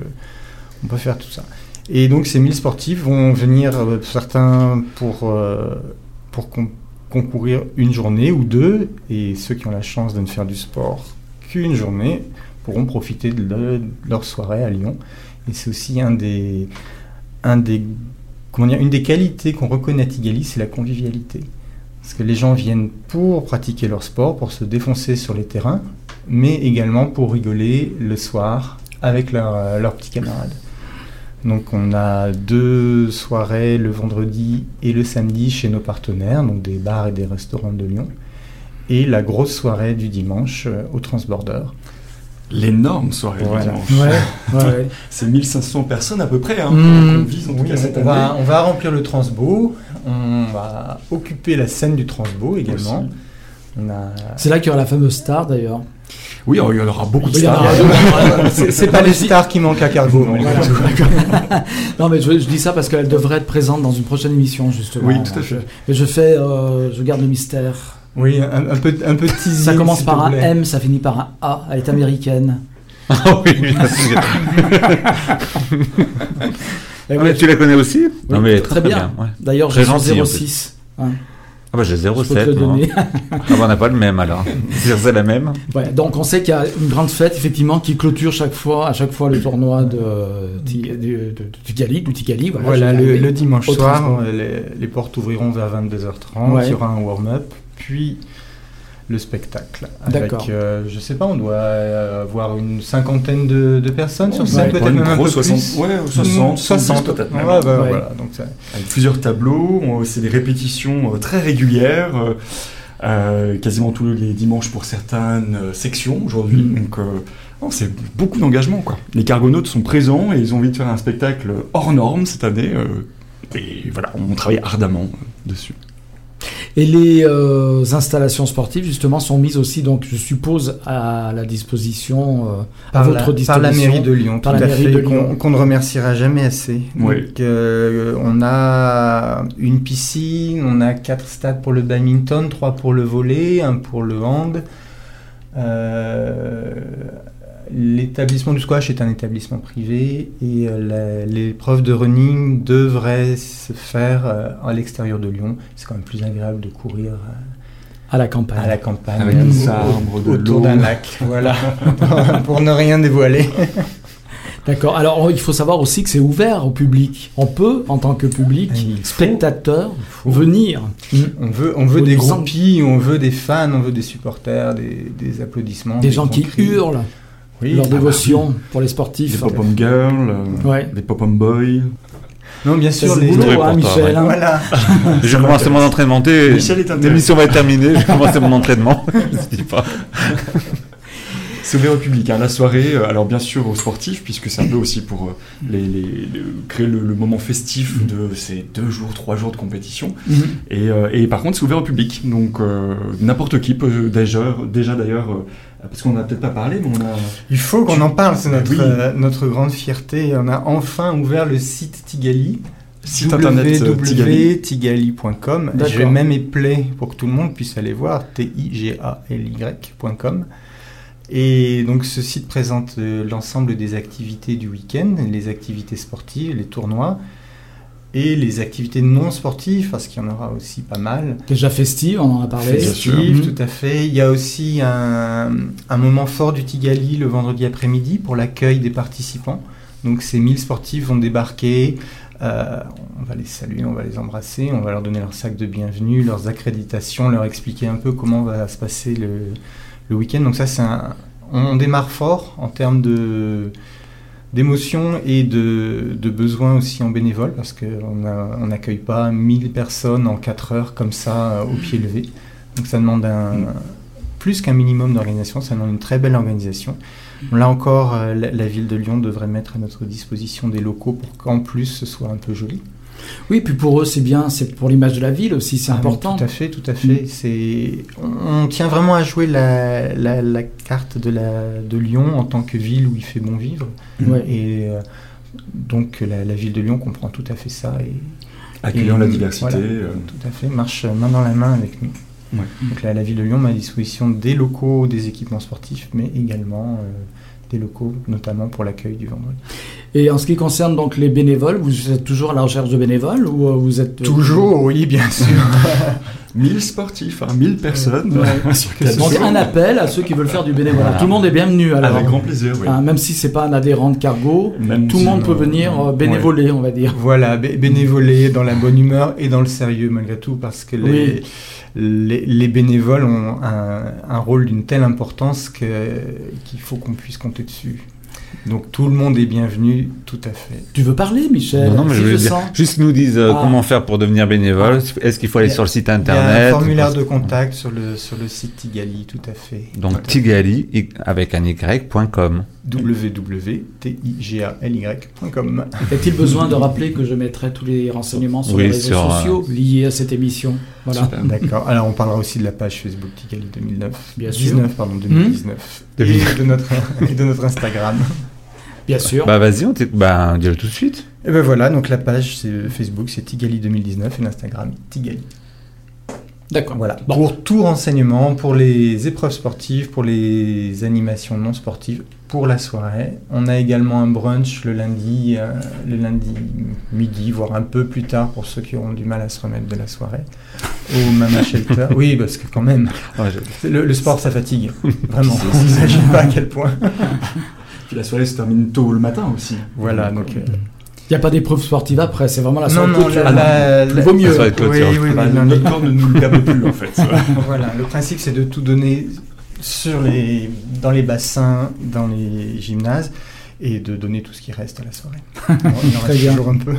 [SPEAKER 5] on peut faire tout ça. Et donc ces 1000 sportifs vont venir, euh, certains pour, euh, pour con- concourir une journée ou deux, et ceux qui ont la chance de ne faire du sport qu'une journée pourront profiter de, le- de leur soirée à Lyon. Et c'est aussi un des, un des, comment dire, une des qualités qu'on reconnaît à Tigali, c'est la convivialité. Parce que les gens viennent pour pratiquer leur sport, pour se défoncer sur les terrains, mais également pour rigoler le soir avec leurs leurs petits camarades. Donc on a deux soirées le vendredi et le samedi chez nos partenaires, donc des bars et des restaurants de Lyon, et la grosse soirée du dimanche euh, au Transborder.
[SPEAKER 6] L'énorme soirée du dimanche.
[SPEAKER 2] Ouais.
[SPEAKER 6] C'est 1500 personnes à peu près hein,
[SPEAKER 2] Mmh.
[SPEAKER 6] qu'on vise en tout
[SPEAKER 5] Oui,
[SPEAKER 6] cas cette
[SPEAKER 5] on,
[SPEAKER 6] année.
[SPEAKER 5] va, on va remplir le Transbo, on va occuper la scène du Transbo également.
[SPEAKER 2] C'est là qu'il y aura la fameuse star d'ailleurs.
[SPEAKER 6] Oui, alors, il y en aura beaucoup de stars.
[SPEAKER 2] aura- C'est pas
[SPEAKER 5] les stars qui manquent à Cargo. non,
[SPEAKER 2] Voilà. mais je, je dis ça parce qu'elle devrait être présente dans une prochaine émission, justement.
[SPEAKER 6] Oui, tout à
[SPEAKER 2] Je-
[SPEAKER 6] fait.
[SPEAKER 2] Mais je fais, euh, je garde le mystère.
[SPEAKER 5] Oui, un, un peu, un peu teasing,
[SPEAKER 2] Ça commence par un
[SPEAKER 5] plaît.
[SPEAKER 2] M, ça finit par un A. Elle est américaine.
[SPEAKER 3] Ah oui,
[SPEAKER 2] Et
[SPEAKER 3] Ah,
[SPEAKER 2] oui,
[SPEAKER 3] mais tu la connais aussi Non, mais
[SPEAKER 2] très bien.
[SPEAKER 3] ouais.
[SPEAKER 2] D'ailleurs,
[SPEAKER 3] Très
[SPEAKER 2] j'ai son
[SPEAKER 3] gentil, en
[SPEAKER 2] 06. Hein,
[SPEAKER 3] Ah bah j'ai
[SPEAKER 2] je peux te
[SPEAKER 3] 07.
[SPEAKER 2] le
[SPEAKER 3] moi.
[SPEAKER 2] donner.
[SPEAKER 3] Ah bah on n'a pas le même alors. C'est la même
[SPEAKER 2] Ouais, donc on sait qu'il y a une grande fête effectivement qui clôture chaque fois, à chaque fois le tournoi de, de, de- du Tigali. Voilà,
[SPEAKER 5] le, dimanche soir, euh, les, les portes ouvriront vers 22h30.
[SPEAKER 2] Ouais.
[SPEAKER 5] Il y aura un warm-up, puis le spectacle. Avec,
[SPEAKER 2] D'accord.
[SPEAKER 5] euh, je sais pas, on doit euh, avoir une cinquantaine de, de personnes sur scène,
[SPEAKER 6] Ouais,
[SPEAKER 5] peut-être même un peu
[SPEAKER 6] grosse
[SPEAKER 5] plus.
[SPEAKER 6] 60, ouais, 60,
[SPEAKER 5] 60
[SPEAKER 6] peut-être
[SPEAKER 5] Ouais, bah,
[SPEAKER 2] Ouais.
[SPEAKER 5] voilà, donc ça-
[SPEAKER 6] Avec plusieurs tableaux, c'est des répétitions euh, très régulières, euh, quasiment tous les dimanches pour certaines sections aujourd'hui.
[SPEAKER 5] Mm.
[SPEAKER 6] Donc euh, c'est beaucoup d'engagement. quoi. Les cargonautes sont présents et ils ont envie de faire un spectacle hors norme cette année. euh, et voilà, on travaille ardemment dessus.
[SPEAKER 2] Et les euh, installations sportives justement sont mises aussi, donc je suppose, à la disposition, euh, à
[SPEAKER 5] par,
[SPEAKER 2] votre
[SPEAKER 5] la,
[SPEAKER 2] disposition.
[SPEAKER 5] par la mairie de Lyon,
[SPEAKER 2] Par
[SPEAKER 5] tout
[SPEAKER 2] la
[SPEAKER 5] à
[SPEAKER 2] mairie
[SPEAKER 5] fait,
[SPEAKER 2] de
[SPEAKER 5] qu'on
[SPEAKER 2] Lyon.
[SPEAKER 5] qu'on ne remerciera jamais assez.
[SPEAKER 6] Oui.
[SPEAKER 5] Donc, euh, on a une piscine, on a quatre stades pour le badminton, trois pour le volley, un pour le hand. L'établissement du squash est un établissement privé et euh, l'épreuve de running devrait se faire euh, à l'extérieur de Lyon. C'est quand même plus agréable de courir euh,
[SPEAKER 2] à la campagne.
[SPEAKER 5] à la campagne,
[SPEAKER 6] Avec des
[SPEAKER 5] au-
[SPEAKER 6] arbres, de
[SPEAKER 5] autour d'un lac. Voilà, pour ne rien dévoiler.
[SPEAKER 2] D'accord. Alors il faut savoir aussi que c'est ouvert au public. On peut, en tant que public,
[SPEAKER 5] faut-
[SPEAKER 2] spectateur, venir.
[SPEAKER 5] On veut, on veut des groupies, on veut des fans, on veut des supporters, des, des applaudissements.
[SPEAKER 2] Des gens qui
[SPEAKER 5] cris.
[SPEAKER 2] hurlent
[SPEAKER 5] Oui.
[SPEAKER 2] leur
[SPEAKER 5] Ah bah
[SPEAKER 2] dévotion pour les
[SPEAKER 6] Des
[SPEAKER 2] sportifs.
[SPEAKER 6] pop-up girls, euh,
[SPEAKER 2] Ouais.
[SPEAKER 6] des pop-up boys.
[SPEAKER 5] Non, bien sûr, les.
[SPEAKER 2] le boulot, hein, Michel.
[SPEAKER 3] ouais.
[SPEAKER 2] hein.
[SPEAKER 5] Voilà.
[SPEAKER 3] J'ai commencé mon entraînement.
[SPEAKER 6] Michel est.
[SPEAKER 3] L'émission va être terminée, j'ai commencé mon entraînement. Je dis pas.
[SPEAKER 6] C'est ouvert au public, hein, la soirée, euh, alors bien sûr aux sportifs, puisque c'est un peu aussi pour euh, les, les- créer le, le moment festif de ces deux jours, trois jours de compétition.
[SPEAKER 2] Mhm.
[SPEAKER 6] Et, euh, et par contre, c'est ouvert au public, donc euh, n'importe qui peut déjà, déjà d'ailleurs, euh, parce qu'on n'a peut-être pas parlé, mais on a...
[SPEAKER 5] Il faut qu'on en parle, c'est notre,
[SPEAKER 6] Oui.
[SPEAKER 5] euh, notre grande fierté. On a enfin ouvert le site Tigali.
[SPEAKER 6] Site internet euh, Tigali.
[SPEAKER 5] www.tigali.com. Je vais même épeler pour que tout le monde puisse aller voir T-I-G-A-L-Y.com. Et donc ce site présente euh, l'ensemble des activités du week-end, les activités sportives, les tournois et les activités non sportives, parce qu'il y en aura aussi pas mal.
[SPEAKER 2] Déjà festive, on en a parlé. Mhm.
[SPEAKER 5] tout à fait. Il y a aussi un, un moment fort du Tigali le vendredi après-midi pour l'accueil des participants. Donc ces 1000 sportifs vont débarquer. euh, on va les saluer, on va les embrasser, on va leur donner leur sac de bienvenue, leurs accréditations, leur expliquer un peu comment va se passer le, le week-end. Donc ça, c'est un- on démarre fort en termes de d'émotion et de, de besoins aussi en bénévole parce qu'on on n'accueille pas 1000 personnes en 4 heures comme ça euh, au pied levé. Donc ça demande un, plus qu'un minimum d'organisation, ça demande une très belle organisation. Là encore, euh, la, la ville de Lyon devrait mettre à notre disposition des locaux pour qu'en plus ce soit un peu joli.
[SPEAKER 2] Oui, puis pour eux, c'est bien, c'est pour l'image de la ville aussi, c'est
[SPEAKER 5] Ah,
[SPEAKER 2] important.
[SPEAKER 5] Tout à fait, tout à fait. C'est, on, on tient vraiment à jouer la, la, la carte de, la, de Lyon en tant que ville où il fait bon vivre.
[SPEAKER 2] Ouais.
[SPEAKER 5] Et euh, donc la, la ville de Lyon comprend tout à fait ça et
[SPEAKER 6] Accueillant
[SPEAKER 5] Et,
[SPEAKER 6] la diversité.
[SPEAKER 5] voilà.
[SPEAKER 6] euh,
[SPEAKER 5] tout à fait marche main dans la main avec nous.
[SPEAKER 6] Ouais.
[SPEAKER 5] Donc la, la ville de Lyon met à disposition des locaux, des équipements sportifs, mais également euh, des locaux, notamment pour l'accueil du vendredi.
[SPEAKER 2] Et en ce qui concerne donc les bénévoles, vous êtes toujours à la recherche de bénévoles ou euh, vous êtes
[SPEAKER 5] Toujours, oui, bien sûr.
[SPEAKER 6] 1000 sportifs, hein, 1000 personnes.
[SPEAKER 2] Ouais.
[SPEAKER 6] sur
[SPEAKER 2] Donc un appel à ceux qui veulent faire du bénévolat.
[SPEAKER 3] Voilà.
[SPEAKER 2] Tout le monde est bienvenu alors.
[SPEAKER 6] Avec grand plaisir, oui.
[SPEAKER 2] Hein, même si c'est pas un adhérent de Cargo,
[SPEAKER 6] Même
[SPEAKER 2] tout le
[SPEAKER 6] si,
[SPEAKER 2] monde peut
[SPEAKER 6] euh,
[SPEAKER 2] venir euh, bénévoler, on va dire.
[SPEAKER 5] Voilà, bé- bénévoler dans la bonne humeur et dans le sérieux malgré tout, parce que les, les, les bénévoles ont un, un rôle d'une telle importance qu'il faut qu'on puisse compter dessus. Donc tout le monde est bienvenu, tout à fait.
[SPEAKER 2] Tu veux parler, Michel?
[SPEAKER 3] Non, non, mais
[SPEAKER 2] Si
[SPEAKER 3] je
[SPEAKER 2] je
[SPEAKER 3] dire,
[SPEAKER 2] sens.
[SPEAKER 3] juste nous disent euh,
[SPEAKER 2] Ah.
[SPEAKER 3] comment faire pour devenir bénévole. Est-ce qu'il faut aller
[SPEAKER 5] a-
[SPEAKER 3] sur le site
[SPEAKER 5] Il y a
[SPEAKER 3] internet?
[SPEAKER 5] un formulaire de contact sur le, sur le site Tigali, tout à fait.
[SPEAKER 3] Donc Tigali avec un y.com.
[SPEAKER 5] www.tigali.com.
[SPEAKER 2] Est-il besoin de rappeler que je mettrai tous les renseignements sur
[SPEAKER 3] Oui,
[SPEAKER 2] les réseaux
[SPEAKER 3] sur, euh,
[SPEAKER 2] sociaux liés à cette émission? Voilà.
[SPEAKER 5] D'accord. Alors on parlera aussi de la page Facebook Tigali 2009.
[SPEAKER 2] Bien
[SPEAKER 5] 19, pardon, 2019.
[SPEAKER 3] Hmm?
[SPEAKER 5] Et de notre, et de notre Instagram.
[SPEAKER 2] Bien sûr.
[SPEAKER 3] Bah vas-y, on bah, dis-le tout de suite.
[SPEAKER 5] Et ben voilà, donc la page c'est Facebook c'est Tigali 2019 et l'Instagram Tigali.
[SPEAKER 2] D'accord.
[SPEAKER 5] Voilà.
[SPEAKER 2] Bon.
[SPEAKER 5] Pour tout renseignement, pour les épreuves sportives, pour les animations non sportives, pour la soirée, on a également un brunch le lundi, euh, le lundi midi, voire un peu plus tard pour ceux qui auront du mal à se remettre de la soirée, au Mama Shelter. Oui, parce que quand même, le sport ça fatigue, vraiment. On n'imagine pas à quel point.
[SPEAKER 6] Puis la soirée se termine tôt le matin aussi.
[SPEAKER 5] Voilà, donc. euh,
[SPEAKER 2] Il n'y a pas d'épreuve sportive après, c'est vraiment la
[SPEAKER 5] non,
[SPEAKER 2] soirée
[SPEAKER 5] non, la- la- la-
[SPEAKER 2] Vaut mieux.
[SPEAKER 3] Ça va être
[SPEAKER 5] Oui, oui, oui,
[SPEAKER 6] Bah,
[SPEAKER 5] non,
[SPEAKER 6] notre corps ne nous le permet plus en fait.
[SPEAKER 5] Voilà, le principe c'est de tout donner sur les, dans les bassins, dans les gymnases et de donner tout ce qui reste à la soirée. Il en reste toujours un peu.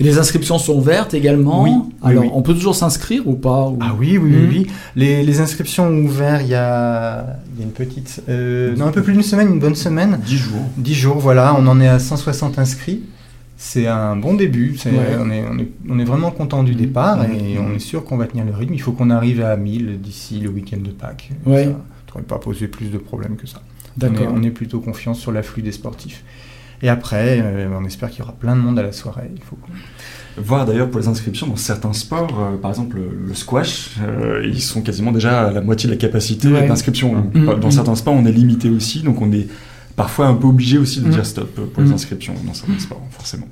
[SPEAKER 2] Et les inscriptions sont ouvertes également.
[SPEAKER 5] Oui,
[SPEAKER 2] Alors,
[SPEAKER 5] oui.
[SPEAKER 2] on peut toujours s'inscrire ou pas ou-
[SPEAKER 5] Ah oui, oui, oui. Oui. Les, les inscriptions ont ouvert il y a, il y a une petite... euh, non, un peu plus d'une semaine, une bonne semaine.
[SPEAKER 6] 10 jours.
[SPEAKER 5] 10 jours, voilà, on en est à 160 inscrits. C'est un bon début,
[SPEAKER 2] Ouais.
[SPEAKER 5] on, est, on, est, on est vraiment content du départ
[SPEAKER 6] Mhm.
[SPEAKER 5] et on est sûr qu'on va tenir le rythme. Il faut qu'on arrive à 1000 d'ici le week-end de Pâques.
[SPEAKER 2] Ouais.
[SPEAKER 5] Ça ne devrait pas poser plus de problèmes que ça. On est,
[SPEAKER 2] D'accord.
[SPEAKER 5] on est plutôt confiant sur l'afflux des sportifs. Et après, euh, on espère qu'il y aura plein de monde à la soirée. Il faut
[SPEAKER 6] Voir d'ailleurs pour les inscriptions dans certains sports, euh, par exemple le, le squash, euh, ils sont quasiment déjà à la moitié de la capacité
[SPEAKER 2] Ouais.
[SPEAKER 6] d'inscription.
[SPEAKER 2] Mhm.
[SPEAKER 6] Dans certains sports, on est limité aussi, donc on est parfois un peu obligé aussi de
[SPEAKER 2] Mhm.
[SPEAKER 6] dire stop euh, pour les
[SPEAKER 2] Mhm.
[SPEAKER 6] inscriptions dans certains sports, forcément.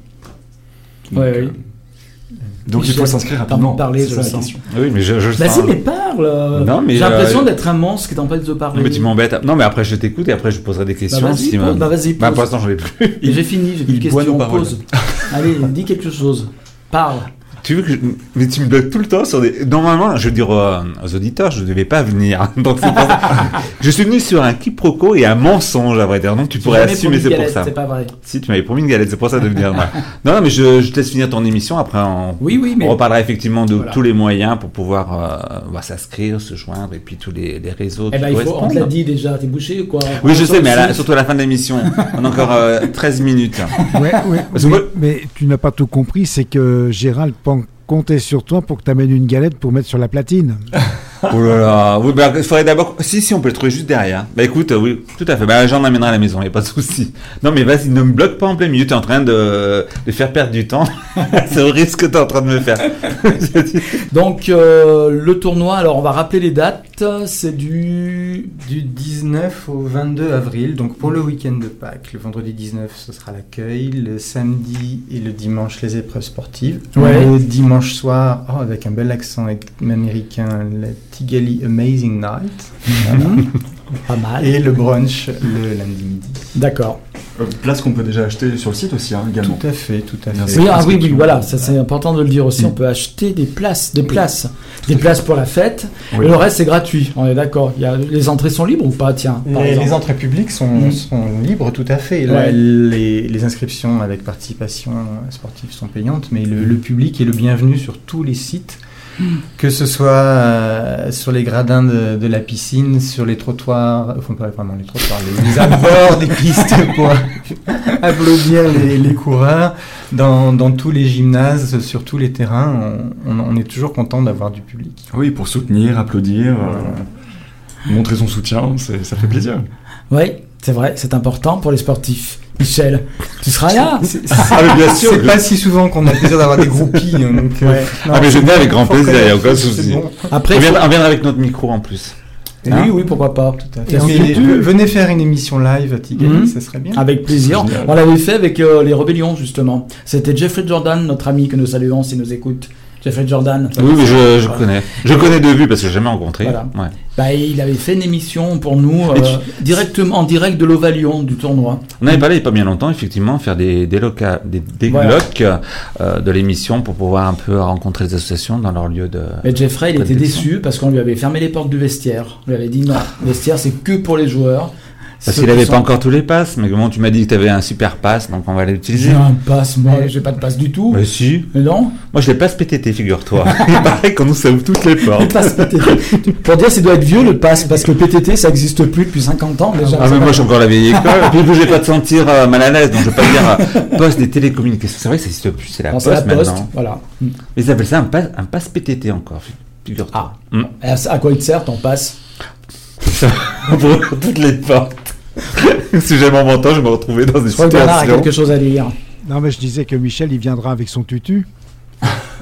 [SPEAKER 6] Donc,
[SPEAKER 2] Ouais,
[SPEAKER 6] euh,
[SPEAKER 2] oui.
[SPEAKER 6] donc il faut s'inscrire rapidement.
[SPEAKER 2] de parler, je
[SPEAKER 6] ça la question.
[SPEAKER 3] Oui, mais je, je le
[SPEAKER 2] Vas-y,
[SPEAKER 3] sens.
[SPEAKER 2] mais parle euh,
[SPEAKER 3] Non, mais,
[SPEAKER 2] J'ai l'impression
[SPEAKER 3] euh,
[SPEAKER 2] d'être un monstre qui t'empêche de parler.
[SPEAKER 3] Non, mais tu m'embêtes. Non, mais après je t'écoute et après je poserai des
[SPEAKER 2] Bah,
[SPEAKER 3] questions.
[SPEAKER 2] vas-y,
[SPEAKER 3] si
[SPEAKER 2] pose. Bah, vas-y,
[SPEAKER 3] Bah, pour l'instant, j'en ai plus.
[SPEAKER 2] J'ai fini, j'ai plus de
[SPEAKER 6] il boit
[SPEAKER 2] questions. Pose. Allez, dis quelque chose. Parle.
[SPEAKER 3] Tu veux que je... Mais tu me bloques tout le temps sur des... Normalement, je veux dire aux, aux auditeurs, je ne devais pas venir. Donc je suis venu sur un quiproquo et un mensonge, à vrai dire. Donc tu pourrais assumer, c'est pour ça.
[SPEAKER 2] C'est pas vrai.
[SPEAKER 3] Si, tu m'avais promis une galette, c'est pour ça de venir. non, non, mais je, je te laisse finir ton émission. Après, on,
[SPEAKER 2] Oui, oui, mais.
[SPEAKER 3] on reparlera effectivement de
[SPEAKER 2] Voilà.
[SPEAKER 3] tous les moyens pour pouvoir euh, bah, s'inscrire, se joindre et puis tous les, les réseaux
[SPEAKER 2] Eh ben, il faut, on te l'a dit déjà, t'es bouché ou quoi?
[SPEAKER 3] Oui, je sais, mais à la-
[SPEAKER 2] site.
[SPEAKER 3] surtout à la fin de l'émission. On a encore euh, 13 minutes.
[SPEAKER 4] Ouais, ouais,
[SPEAKER 3] que
[SPEAKER 4] mais, mais tu n'as pas tout compris, c'est que Gérald pen- comptait sur toi pour que tu amènes une galette pour mettre sur la platine.
[SPEAKER 3] Oh là là. Oui, bah, il faudrait d'abord. Si, si, on peut le trouver juste derrière. Bah écoute, euh, oui, tout à fait. Bah j'en amènerai à la maison, y a pas de souci. Non, mais vas-y, ne me bloque pas en plein milieu. T'es en train de, de faire perdre du temps. C'est au risque que t'es en train de me faire.
[SPEAKER 2] Donc, euh, le tournoi, alors on va rappeler les dates. C'est du.
[SPEAKER 5] Du 19 au 22 avril, donc pour le week-end de Pâques. Le vendredi 19, ce sera l'accueil. Le samedi et le dimanche, les épreuves sportives.
[SPEAKER 2] Ouais.
[SPEAKER 5] Le dimanche soir, oh, avec un bel accent américain, la Tigali Amazing Night. Voilà.
[SPEAKER 2] Pas mal.
[SPEAKER 5] et le brunch le lundi midi.
[SPEAKER 2] D'accord.
[SPEAKER 6] Euh, place qu'on peut déjà acheter sur le site aussi, hein, également.
[SPEAKER 5] Tout à fait, tout à fait.
[SPEAKER 2] Oui, ah oui, oui, voilà, ça c'est important de le dire aussi.
[SPEAKER 6] Mm.
[SPEAKER 2] On peut acheter des places, des places, des places pour la fête.
[SPEAKER 6] Oui.
[SPEAKER 2] Et le reste c'est gratuit. On est d'accord. Il y a les entrées sont libres ou pas Tiens, par
[SPEAKER 5] Les, entrées publiques sont,
[SPEAKER 2] Mm.
[SPEAKER 5] sont libres tout à fait. Là,
[SPEAKER 2] Ouais.
[SPEAKER 5] les, les inscriptions avec participation sportive sont payantes, mais le, le public est le bienvenu sur tous les sites,
[SPEAKER 2] Mm.
[SPEAKER 5] Que ce soit euh, sur les gradins de, de la piscine, sur les trottoirs, enfin pas vraiment les trottoirs, les, les abords des pistes pour applaudir les, les coureurs, dans, dans tous les gymnases, sur tous les terrains, on, on- on est toujours content d'avoir du public.
[SPEAKER 6] Oui, pour soutenir, applaudir, euh, montrer son soutien, ça fait plaisir.
[SPEAKER 2] Oui, c'est vrai, c'est important pour les sportifs. Michel, tu seras là.
[SPEAKER 3] Ah, mais bien sûr.
[SPEAKER 5] C'est pas si souvent qu'on a le plaisir d'avoir des groupies. hein, donc, euh, non,
[SPEAKER 3] Ah, mais je viens avec grand plaisir, il n'y a aucun souci.
[SPEAKER 5] bon.
[SPEAKER 2] Après,
[SPEAKER 3] On
[SPEAKER 2] faut-
[SPEAKER 3] viendra, on viendra avec notre micro en plus.
[SPEAKER 2] oui,
[SPEAKER 3] Hein
[SPEAKER 2] oui, pourquoi pas.
[SPEAKER 5] Tout à fait. Mais euh, venez faire une émission live à Tigali,
[SPEAKER 2] Mhm.
[SPEAKER 5] ça serait bien.
[SPEAKER 2] Avec plaisir. On l'avait fait avec euh, les rébellions justement. C'était Jeffrey Jordan, notre ami que nous saluons s'il nous écoute. Jeffrey Jordan.
[SPEAKER 3] Oui, je, je connais. Je connais de vue parce que je l'ai jamais rencontré.
[SPEAKER 2] Voilà.
[SPEAKER 3] Ouais.
[SPEAKER 2] Bah, il avait fait une émission pour nous euh,
[SPEAKER 3] tu-
[SPEAKER 2] directement en direct de l'Ovalion du tournoi.
[SPEAKER 3] On avait parlé il n'y a pas bien longtemps, effectivement, faire des, des, loca- des, des
[SPEAKER 2] Voilà.
[SPEAKER 3] locs, euh, de l'émission pour pouvoir un peu rencontrer les associations dans leur lieu de.
[SPEAKER 2] Mais Jeffrey, il était déçu parce qu'on lui avait fermé les portes du vestiaire. On lui avait dit non, le vestiaire c'est que pour les joueurs.
[SPEAKER 3] Parce qu'il
[SPEAKER 2] qui
[SPEAKER 3] n'avait
[SPEAKER 2] sont-
[SPEAKER 3] pas encore tous les passes, mais comment tu m'as dit que tu avais un super pass, donc on va l'utiliser.
[SPEAKER 2] J'ai un passe, moi, j'ai pas de passe du tout.
[SPEAKER 3] Mais si.
[SPEAKER 2] Mais non,
[SPEAKER 3] Moi, je l'ai pas PTT, figure-toi. Il paraît qu'on nous ça ouvre toutes les
[SPEAKER 2] le
[SPEAKER 3] portes.
[SPEAKER 2] passe PTT. Pour dire, ça doit être vieux le passe parce que PTT ça existe plus depuis 50 ans déjà.
[SPEAKER 3] Ah, mais moi, je suis encore la vieille école. Et puis, je vais pas te sentir euh, mal à l'aise, donc je vais pas dire euh, poste des télécommunications. C'est vrai que ça n'existe plus, c'est la poste
[SPEAKER 2] c'est la poste,
[SPEAKER 3] maintenant.
[SPEAKER 2] voilà.
[SPEAKER 3] Mais ils appellent ça un pass, un pass PTT encore, figure-toi.
[SPEAKER 2] Ah. Et à à quoi il te sert ton passe?
[SPEAKER 3] Pour toutes les portes. si jamais on m'entend, je vais me retrouver dans des
[SPEAKER 2] Je crois que Bernard a quelque chose à dire.
[SPEAKER 4] Non, mais je disais que Michel, il viendra avec son tutu.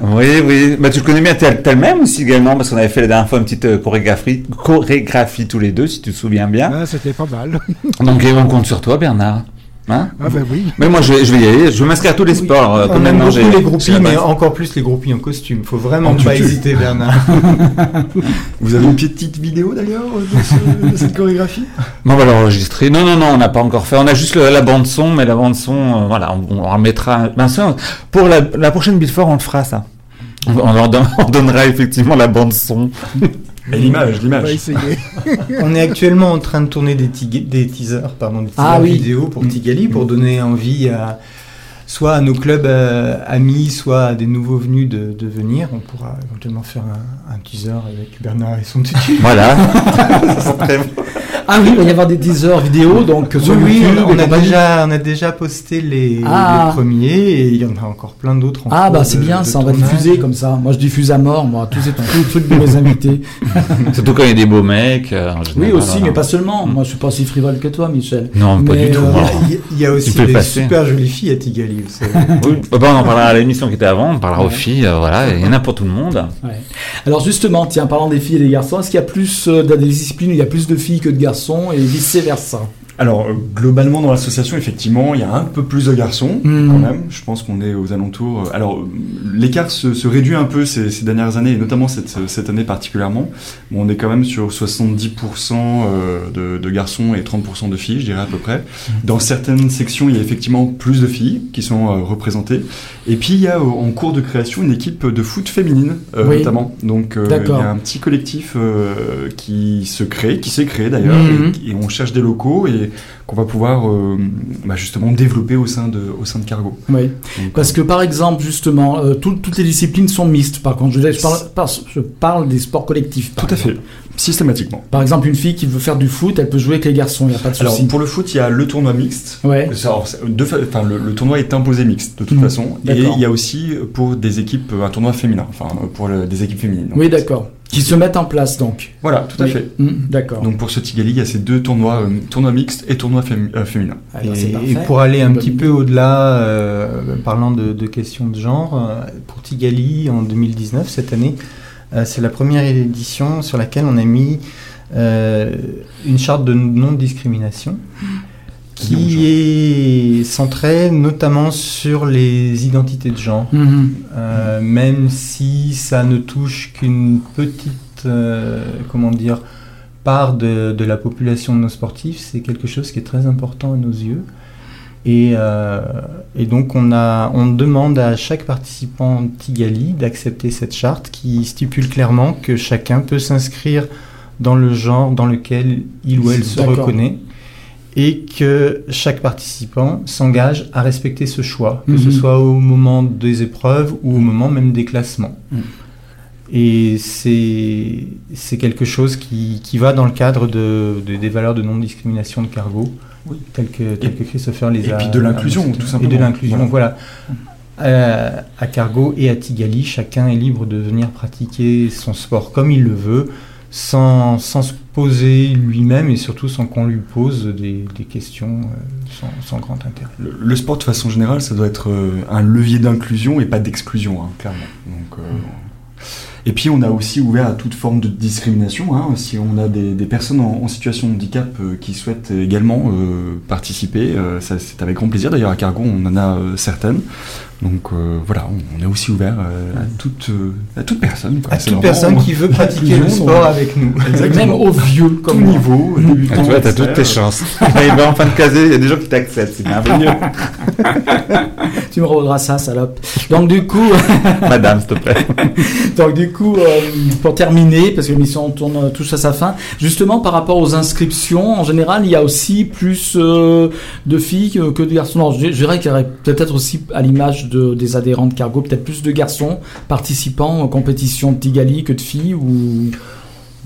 [SPEAKER 3] Oui, oui. Bah, tu le connais bien, t'as t'as le même aussi également, parce qu'on avait fait la dernière fois une petite euh, chorégraphie, chorégraphie tous les deux, si tu te souviens bien.
[SPEAKER 4] Ah, C'était pas mal.
[SPEAKER 3] Donc, on compte sur toi, Bernard. Hein
[SPEAKER 4] Ah ben oui.
[SPEAKER 3] mais moi, je vais, je vais y aller. Je vais m'inscrire à tous les sports. euh,
[SPEAKER 5] On
[SPEAKER 3] comme
[SPEAKER 5] aime beaucoup les groupies, mais encore plus les groupies en costume. Faut vraiment
[SPEAKER 6] En
[SPEAKER 5] pas hésiter, Bernard.
[SPEAKER 6] Vous avez une petite vidéo d'ailleurs de, ce- de cette chorégraphie?
[SPEAKER 3] On va l'enregistrer. Non, non, non, on n'a pas encore fait. On a juste le- la bande son, mais la bande son, euh, voilà, on, on en mettra. Ben, ça, pour la, la prochaine Billfort, on le fera ça. On, on leur don- on donnera effectivement la bande son.
[SPEAKER 6] Et l'image,
[SPEAKER 4] On va
[SPEAKER 6] l'image.
[SPEAKER 4] essayer.
[SPEAKER 5] On est actuellement en train de tourner des, teasers, pardon, des teasers
[SPEAKER 2] Ah oui.
[SPEAKER 5] vidéo pour
[SPEAKER 2] Mm.
[SPEAKER 5] Tigali, pour donner envie à soit à nos clubs euh, amis, soit à des nouveaux venus de, de venir. On pourra éventuellement faire un, un teaser avec Bernard et son tutu.
[SPEAKER 3] Voilà. Ça sent très bon.
[SPEAKER 2] Ah oui, il va y avoir des teasers vidéo, donc sur
[SPEAKER 5] Oui, oui,
[SPEAKER 2] YouTube
[SPEAKER 5] on, a déjà, on a déjà posté les,
[SPEAKER 2] Ah.
[SPEAKER 5] les premiers et il y en a encore plein d'autres. en
[SPEAKER 2] Ah bah c'est bien,
[SPEAKER 5] de
[SPEAKER 2] ça on va diffuser comme ça. Moi je diffuse à mort, moi, tous ces tous les trucs de mes invités.
[SPEAKER 3] Surtout quand il y a des beaux mecs. euh, en
[SPEAKER 2] Oui aussi,
[SPEAKER 3] voilà.
[SPEAKER 2] mais pas seulement. Moi je suis pas aussi frivole que toi, Michel.
[SPEAKER 3] Non, pas du tout.
[SPEAKER 2] euh.
[SPEAKER 5] Il y a- Il y a aussi des
[SPEAKER 3] passer.
[SPEAKER 5] super jolies filles à Tigali. vous savez.
[SPEAKER 3] Oui, bah, on en parlera à l'émission qui était avant, on parlera aux filles, euh, voilà, il y en a pour tout le monde.
[SPEAKER 2] Ouais. Alors justement, tiens, parlant des filles et des garçons, est-ce qu'il y a plus euh, dans des disciplines où il y a plus de filles que de garçons et vice versa
[SPEAKER 6] Alors, euh, globalement, dans l'association, effectivement, il y a un peu plus de garçons,
[SPEAKER 2] Mhm.
[SPEAKER 6] quand même. Je pense qu'on est aux alentours. euh, Alors, l'écart se, se réduit un peu ces, ces dernières années, et notamment cette, cette année particulièrement. Bon, on est quand même sur 70% euh, de, de garçons et 30% de filles, je dirais à peu près. Dans certaines sections, il y a effectivement plus de filles qui sont représentées. Et puis, il y a en cours de création une équipe de foot féminine,
[SPEAKER 2] Oui.
[SPEAKER 6] notamment. Donc, il y a un petit collectif qui se crée, qui s'est créé d'ailleurs,
[SPEAKER 2] Mhm.
[SPEAKER 6] et, et on cherche des locaux et qu'on va pouvoir euh, bah, justement développer au sein de, au sein de Cargo.
[SPEAKER 2] Oui.
[SPEAKER 6] Donc,
[SPEAKER 2] Parce que par exemple, justement, euh, tout- toutes les disciplines sont mixtes. Par contre, je, je parle, par- je parle des sports collectifs. par
[SPEAKER 6] tout à fait, systématiquement.
[SPEAKER 2] Par exemple, une fille qui veut faire du foot, elle peut jouer avec les garçons, il n'y a pas de
[SPEAKER 6] Alors
[SPEAKER 2] souci.
[SPEAKER 6] pour le foot, il y a le tournoi mixte.
[SPEAKER 2] Ouais.
[SPEAKER 6] Alors, de enfin, le, le tournoi est imposé mixte de toute
[SPEAKER 2] Mhm.
[SPEAKER 6] façon, et il y a aussi euh, pour des équipes un tournoi féminin, enfin pour le- des équipes féminines.
[SPEAKER 2] Oui, d'accord. Qui se mettent en place donc.
[SPEAKER 6] Voilà, tout à
[SPEAKER 2] Oui.
[SPEAKER 6] fait.
[SPEAKER 2] Mm, d'accord.
[SPEAKER 6] Donc pour ce Tigali, il y a ces deux tournois, euh, tournoi mixte et tournoi fémi- euh, féminin.
[SPEAKER 2] C'est
[SPEAKER 5] Et,
[SPEAKER 2] parfait.
[SPEAKER 5] et pour aller un petit peu au-delà, euh, parlant de, de questions de genre, pour Tigali en 2019, cette année, euh, c'est la première édition sur laquelle on a mis euh, une charte de non-discrimination qui est centrée notamment sur les identités de genre.
[SPEAKER 2] Mhm.
[SPEAKER 5] Euh, même si ça ne touche qu'une petite, euh, comment dire, part de, de la population de nos sportifs, c'est quelque chose qui est très important à nos yeux. Et, euh, et donc on, a, on demande à chaque participant Tigali d'accepter cette charte qui stipule clairement que chacun peut s'inscrire dans le genre dans lequel il ou elle se reconnaît et que chaque participant s'engage à respecter ce choix, que ce
[SPEAKER 2] Mhm.
[SPEAKER 5] soit au moment des épreuves ou au moment même des classements.
[SPEAKER 2] Mhm.
[SPEAKER 5] Et c'est quelque chose qui, qui va dans le cadre de, de- des valeurs de non-discrimination de Cargo,
[SPEAKER 6] Oui.
[SPEAKER 5] tel que, tel que Christopher les
[SPEAKER 6] et
[SPEAKER 5] a.
[SPEAKER 6] puis de l'inclusion, tout simplement.
[SPEAKER 5] Et de l'inclusion,
[SPEAKER 6] Voilà.
[SPEAKER 5] voilà. À, à Cargo et à Tigali, chacun est libre de venir pratiquer son sport comme il le veut, sans, sans se poser lui-même et surtout sans qu'on lui pose des, des questions euh, sans, sans grand intérêt.
[SPEAKER 6] Le, le sport, de façon générale, ça doit être euh, un levier d'inclusion et pas d'exclusion, hein, clairement. Donc, euh, Et puis, on a aussi ouvert à toute forme de discrimination. hein. Si on a des, des personnes en, en situation de handicap euh, qui souhaitent également euh, participer, euh, c'est avec grand plaisir. D'ailleurs, à Cargo, on en a certaines. Donc euh, voilà, on, est aussi ouvert euh, à, toute, euh, à toute personne. quoi.
[SPEAKER 5] À toute
[SPEAKER 6] vraiment-
[SPEAKER 5] personne qui veut pratiquer le sport
[SPEAKER 2] donc.
[SPEAKER 5] avec nous.
[SPEAKER 2] Même aux vieux
[SPEAKER 6] tout
[SPEAKER 2] comme moi.
[SPEAKER 6] niveau,
[SPEAKER 3] Ah,
[SPEAKER 6] débutant,
[SPEAKER 3] tu vois, t'as toutes tes chances. Il va en fin de casier, il y a des gens qui t'acceptent, c'est merveilleux.
[SPEAKER 2] Tu me redras ça, salope. Donc du coup,
[SPEAKER 3] Madame, s'il te plaît.
[SPEAKER 2] donc du coup, euh, pour terminer, parce que l'émission tourne euh, touche à sa fin, justement par rapport aux inscriptions, en général, il y a aussi plus euh, de filles que, que de garçons. Non, je, je dirais qu'il y aurait peut-être aussi, à l'image de, des adhérents de Cargo, peut-être plus de garçons participant aux compétitions de Tigali que de filles ou?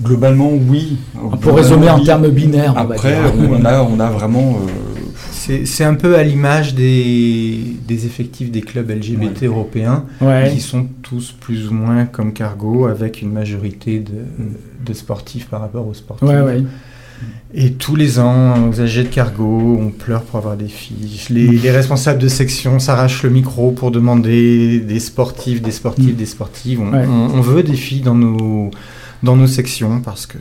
[SPEAKER 6] Globalement, oui.
[SPEAKER 2] pour résumer en
[SPEAKER 6] Oui.
[SPEAKER 2] termes binaires.
[SPEAKER 6] Après, on a, on a vraiment. euh,
[SPEAKER 5] C'est c'est un peu à l'image des, des effectifs des clubs LGBT européens,
[SPEAKER 2] Ouais.
[SPEAKER 5] qui sont tous plus ou moins comme Cargo, avec une majorité de, de sportifs par rapport aux sportifs.
[SPEAKER 2] Ouais, ouais.
[SPEAKER 5] Et tous les ans, aux AG de Cargo, on pleure pour avoir des filles. Les, les responsables de section s'arrachent le micro pour demander des sportifs, des sportifs,
[SPEAKER 2] Mm.
[SPEAKER 5] des sportives. On,
[SPEAKER 2] Ouais.
[SPEAKER 5] on- on veut des filles dans nos, dans nos sections parce que,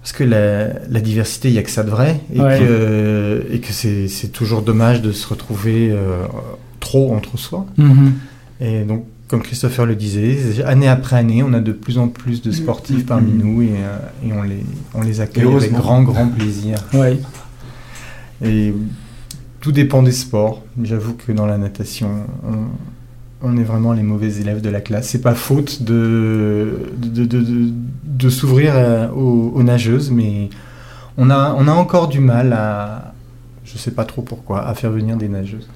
[SPEAKER 5] parce que la, la diversité, il n'y a que ça de vrai. Et
[SPEAKER 2] Ouais.
[SPEAKER 5] que, et que c'est c'est toujours dommage de se retrouver euh, trop entre soi.
[SPEAKER 2] Mhm.
[SPEAKER 5] Et donc, comme Christopher le disait, année après année, on a de plus en plus de sportifs parmi nous et, euh, et on, les, on les accueille avec grand, grand plaisir.
[SPEAKER 2] Ouais.
[SPEAKER 5] Et tout dépend des sports. J'avoue que dans la natation, on, on est vraiment les mauvais élèves de la classe. C'est pas faute de, de, de, de- de s'ouvrir euh, aux, aux nageuses, mais on a, on a encore du mal à, je sais pas trop pourquoi, à faire venir des nageuses.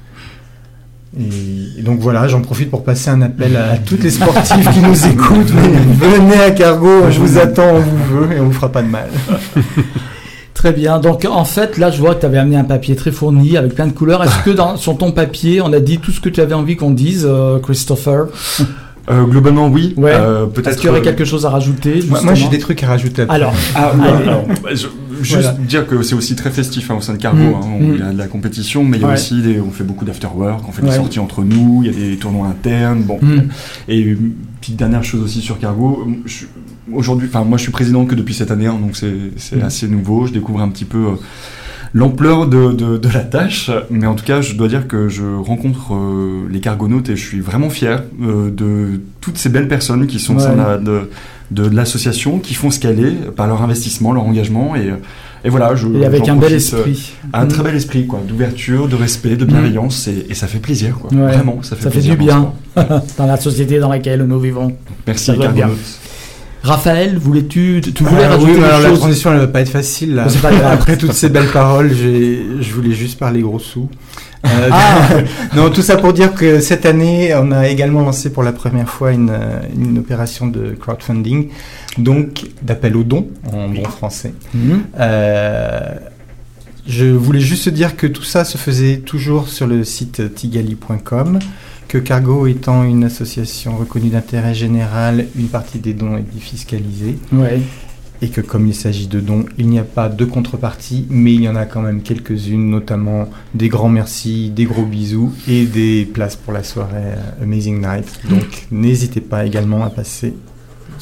[SPEAKER 5] Et, et donc voilà, j'en profite pour passer un appel à toutes les sportives qui nous écoutent. Mais venez à Cargo, je vous attends, on vous veut et on vous fera pas de mal.
[SPEAKER 2] Très bien. Donc en fait, là, je vois que tu avais amené un papier très fourni avec plein de couleurs. Est-ce que dans, sur ton papier, on a dit tout ce que tu avais envie qu'on dise, euh, Christopher?
[SPEAKER 6] Euh, globalement, oui.
[SPEAKER 2] Ouais.
[SPEAKER 6] Euh,
[SPEAKER 2] Est-ce
[SPEAKER 6] Peut-être.
[SPEAKER 2] qu'il y aurait quelque chose à rajouter
[SPEAKER 5] Moi, j'ai des trucs à rajouter.
[SPEAKER 2] Alors,
[SPEAKER 6] Ah, ouais, alors, bah, je- juste
[SPEAKER 2] Voilà.
[SPEAKER 6] dire que c'est aussi très festif hein, au sein de Cargo.
[SPEAKER 2] Mm,
[SPEAKER 6] hein,
[SPEAKER 2] mm.
[SPEAKER 6] on- Il y a de la compétition, mais il y a
[SPEAKER 2] Ouais.
[SPEAKER 6] aussi des, on fait beaucoup d'afterwork, on fait des
[SPEAKER 2] Ouais.
[SPEAKER 6] sorties entre nous, il y a des tournois internes. Bon,
[SPEAKER 2] Mm.
[SPEAKER 6] et une petite dernière chose aussi sur Cargo. Aujourd'hui, enfin moi je suis président que depuis cette année, hein, donc c'est
[SPEAKER 2] Mm.
[SPEAKER 6] assez nouveau. Je découvre un petit peu euh, l'ampleur de, de, de la tâche, mais en tout cas, je dois dire que je rencontre euh, les cargonautes et je suis vraiment fier euh, de toutes ces belles personnes qui sont au sein de de, l'association, qui font ce qu'elle est par leur investissement, leur engagement et, et voilà. Je,
[SPEAKER 2] et avec un bel
[SPEAKER 6] profite, euh,
[SPEAKER 2] esprit.
[SPEAKER 6] un
[SPEAKER 2] Mm.
[SPEAKER 6] très bel esprit, quoi, d'ouverture, de respect, de bienveillance, et, et ça fait plaisir, quoi.
[SPEAKER 2] Ouais.
[SPEAKER 6] Vraiment, ça fait
[SPEAKER 2] Ça fait
[SPEAKER 6] plaisir.
[SPEAKER 2] du
[SPEAKER 6] dans
[SPEAKER 2] bien.
[SPEAKER 6] ce sport.
[SPEAKER 2] dans la société dans laquelle nous vivons.
[SPEAKER 6] Merci,
[SPEAKER 2] Ça bien.
[SPEAKER 6] Cargonautes.
[SPEAKER 2] Raphaël, voulais-tu, tu voulais
[SPEAKER 5] Ah
[SPEAKER 2] rajouter
[SPEAKER 5] oui, alors la
[SPEAKER 2] chose?
[SPEAKER 5] transition elle va pas être facile là.
[SPEAKER 2] Pas.
[SPEAKER 5] Après toutes ces belles paroles, j'ai- je voulais juste parler gros sous. Euh,
[SPEAKER 2] Ah.
[SPEAKER 5] non, tout ça pour dire que cette année, on a également lancé pour la première fois une, une opération de crowdfunding, donc d'appel aux dons en bon français.
[SPEAKER 2] Mhm.
[SPEAKER 5] Euh, je voulais juste dire que tout ça se faisait toujours sur le site tigali.com, que Cargo étant une association reconnue d'intérêt général, une partie des dons est défiscalisée
[SPEAKER 2] Ouais.
[SPEAKER 5] Et que comme il s'agit de dons, il n'y a pas de contrepartie, mais il y en a quand même quelques-unes, notamment des grands merci, des gros bisous et des places pour la soirée euh, Amazing Night. Donc n'hésitez pas également à passer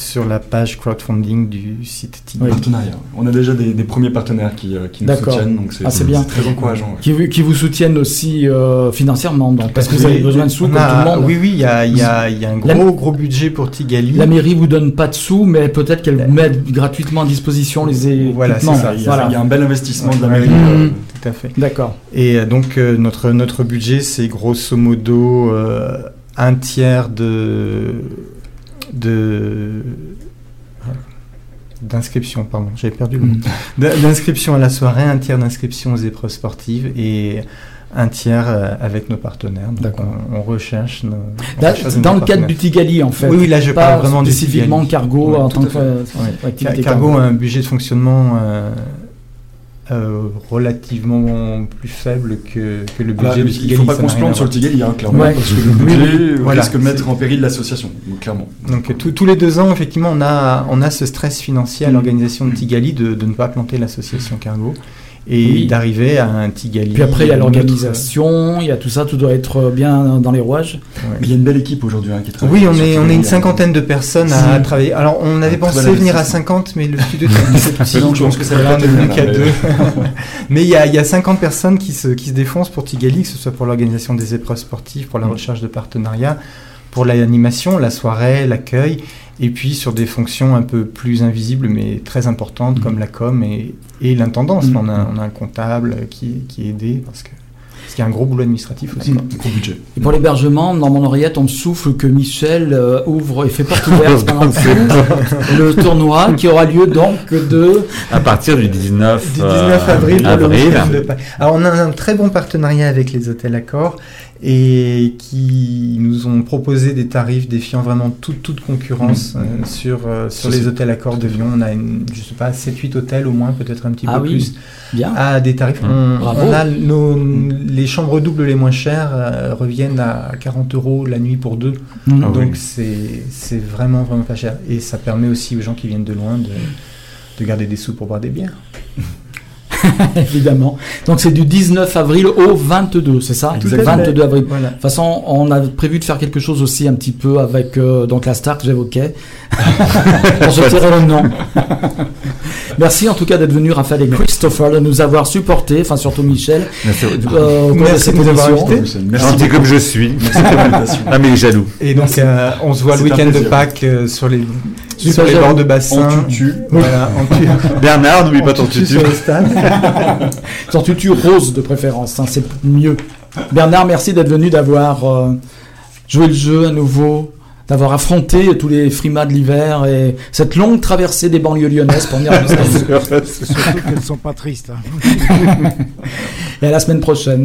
[SPEAKER 5] sur la page crowdfunding du site Tigali.
[SPEAKER 6] Partenariat. On a déjà des, des premiers partenaires qui, euh, qui nous soutiennent, donc c'est
[SPEAKER 2] Ah, c'est bien.
[SPEAKER 6] très encourageant. ouais.
[SPEAKER 2] Qui, vous- qui vous soutiennent aussi euh, financièrement, donc, parce que vous
[SPEAKER 5] Oui,
[SPEAKER 2] avez besoin de sous comme
[SPEAKER 5] a-
[SPEAKER 2] tout le monde.
[SPEAKER 5] Oui, oui, il y a, y a- y a un
[SPEAKER 2] La-
[SPEAKER 5] gros, gros budget pour Tigali.
[SPEAKER 2] La mairie vous donne pas de sous, mais peut-être qu'elle met gratuitement à disposition les équipements.
[SPEAKER 5] Voilà, c'est ça.
[SPEAKER 6] Il y, a,
[SPEAKER 2] Voilà.
[SPEAKER 6] il y a un bel investissement de la mairie. euh,
[SPEAKER 5] Tout à fait.
[SPEAKER 2] D'accord.
[SPEAKER 5] Et donc euh, notre, notre budget, c'est grosso modo un tiers de de d'inscription, pardon, j'avais perdu le mot.
[SPEAKER 2] Mm.
[SPEAKER 5] D'in- D'inscription à la soirée, un tiers d'inscription aux épreuves sportives et un tiers euh, avec nos partenaires. Donc on, on recherche nos, on
[SPEAKER 2] Là,
[SPEAKER 5] recherche nos
[SPEAKER 2] dans le cadre du. Tigali, en fait.
[SPEAKER 5] Oui, oui, là je
[SPEAKER 2] pas
[SPEAKER 5] parle vraiment du
[SPEAKER 2] spécifiquement
[SPEAKER 5] Tigali.
[SPEAKER 2] cargo
[SPEAKER 5] Ouais,
[SPEAKER 2] en tant que euh,
[SPEAKER 5] Ouais. Cargo a un budget de fonctionnement euh, euh, relativement plus faible que, que le
[SPEAKER 6] Voilà,
[SPEAKER 5] budget de
[SPEAKER 6] il
[SPEAKER 5] Tigali.
[SPEAKER 6] faut pas qu'on se plante sur le
[SPEAKER 5] voir.
[SPEAKER 6] Tigali, hein, clairement,
[SPEAKER 2] Ouais.
[SPEAKER 6] parce que le budget
[SPEAKER 5] voilà.
[SPEAKER 6] risque de mettre en péril l'association, clairement.
[SPEAKER 5] Donc tous- tous les deux ans, effectivement, on a, on a ce stress financier à
[SPEAKER 2] Mm.
[SPEAKER 5] l'organisation de Tigali de, de ne pas planter l'association Cargo et
[SPEAKER 2] Oui.
[SPEAKER 5] d'arriver à un Tigali.
[SPEAKER 2] Puis après, il y a l'organisation, il y a tout ça, tout doit être bien dans les rouages.
[SPEAKER 5] Ouais.
[SPEAKER 6] Mais il y a une belle équipe aujourd'hui hein, qui travaille.
[SPEAKER 5] Oui, on est, on est une cinquantaine de personnes à travailler. Alors, on avait pensé venir à
[SPEAKER 6] investissement.
[SPEAKER 5] 50, mais le studio est petit.
[SPEAKER 6] Je pense que ça va tenir,
[SPEAKER 5] qu'à deux. mais il y a, il y a 50 personnes qui se, qui se défoncent pour Tigali, que ce soit pour l'organisation des épreuves sportives, pour la
[SPEAKER 6] Mm.
[SPEAKER 5] recherche de partenariats, pour l'animation, la soirée, l'accueil, et puis sur des fonctions un peu plus invisibles, mais très importantes,
[SPEAKER 6] Mm.
[SPEAKER 5] comme la com et, et l'intendance.
[SPEAKER 2] Mm.
[SPEAKER 5] On, a, on a un comptable qui, qui est aidé, parce que parce qu'il y a un gros boulot administratif aussi.
[SPEAKER 2] D'accord.
[SPEAKER 6] Gros budget.
[SPEAKER 2] Et pour l'hébergement, dans mon oreillette, on me souffle que Michel euh, ouvre et fait porte ouverte le tournoi qui aura lieu donc de.
[SPEAKER 3] À partir du 19,
[SPEAKER 5] Du
[SPEAKER 3] euh,
[SPEAKER 5] 19 avril, le. Alors on a un très bon partenariat avec les hôtels Accor et qui nous ont proposé des tarifs défiant vraiment toute, toute concurrence euh, sur, euh, sur les hôtels Accor de Lyon. On a, une, je sais pas, 7-8 hôtels au moins, peut-être un petit
[SPEAKER 2] Ah
[SPEAKER 5] peu
[SPEAKER 2] oui.
[SPEAKER 5] plus,
[SPEAKER 2] Bien.
[SPEAKER 5] à des tarifs.
[SPEAKER 3] Mmh.
[SPEAKER 5] On,
[SPEAKER 2] Bravo.
[SPEAKER 5] on a nos, les chambres doubles les moins chères euh, reviennent à 40 euros la nuit pour deux.
[SPEAKER 6] Ah oui.
[SPEAKER 5] Donc c'est c'est vraiment, vraiment pas cher. Et ça permet aussi aux gens qui viennent de loin de, de garder des sous pour boire des bières.
[SPEAKER 2] Évidemment. Donc c'est du 19 avril au 22, c'est ça?
[SPEAKER 5] Fait.
[SPEAKER 2] 22 avril.
[SPEAKER 5] Voilà.
[SPEAKER 2] De toute façon, on a prévu de faire quelque chose aussi un petit peu avec euh, donc la star que j'évoquais. Je tirerai le nom. Merci en tout cas d'être venu, Raphaël et Christopher, de nous avoir supportés, enfin surtout Michel,
[SPEAKER 3] Merci.
[SPEAKER 2] euh,
[SPEAKER 5] Merci de nous avoir invités.
[SPEAKER 6] Merci
[SPEAKER 3] comme je suis.
[SPEAKER 6] Merci pour l'invitation.
[SPEAKER 3] Ah, mais il est jaloux.
[SPEAKER 5] Et donc, euh, on se voit le week-end de. Pâques euh, sur les, Sur les bords de bassin.
[SPEAKER 6] En tutu.
[SPEAKER 5] Voilà, en tutu.
[SPEAKER 3] Bernard, n'oublie pas ton
[SPEAKER 5] tutu
[SPEAKER 3] tutu.
[SPEAKER 5] sur le stade.
[SPEAKER 2] Sans tutu rose de préférence, hein, c'est mieux. Bernard, merci d'être venu, d'avoir euh, joué le jeu à nouveau, d'avoir affronté tous les frimas de l'hiver et cette longue traversée des banlieues lyonnaises pour venir à.
[SPEAKER 4] Surtout qu'elles ne sont pas tristes. hein.
[SPEAKER 2] Et à la semaine prochaine.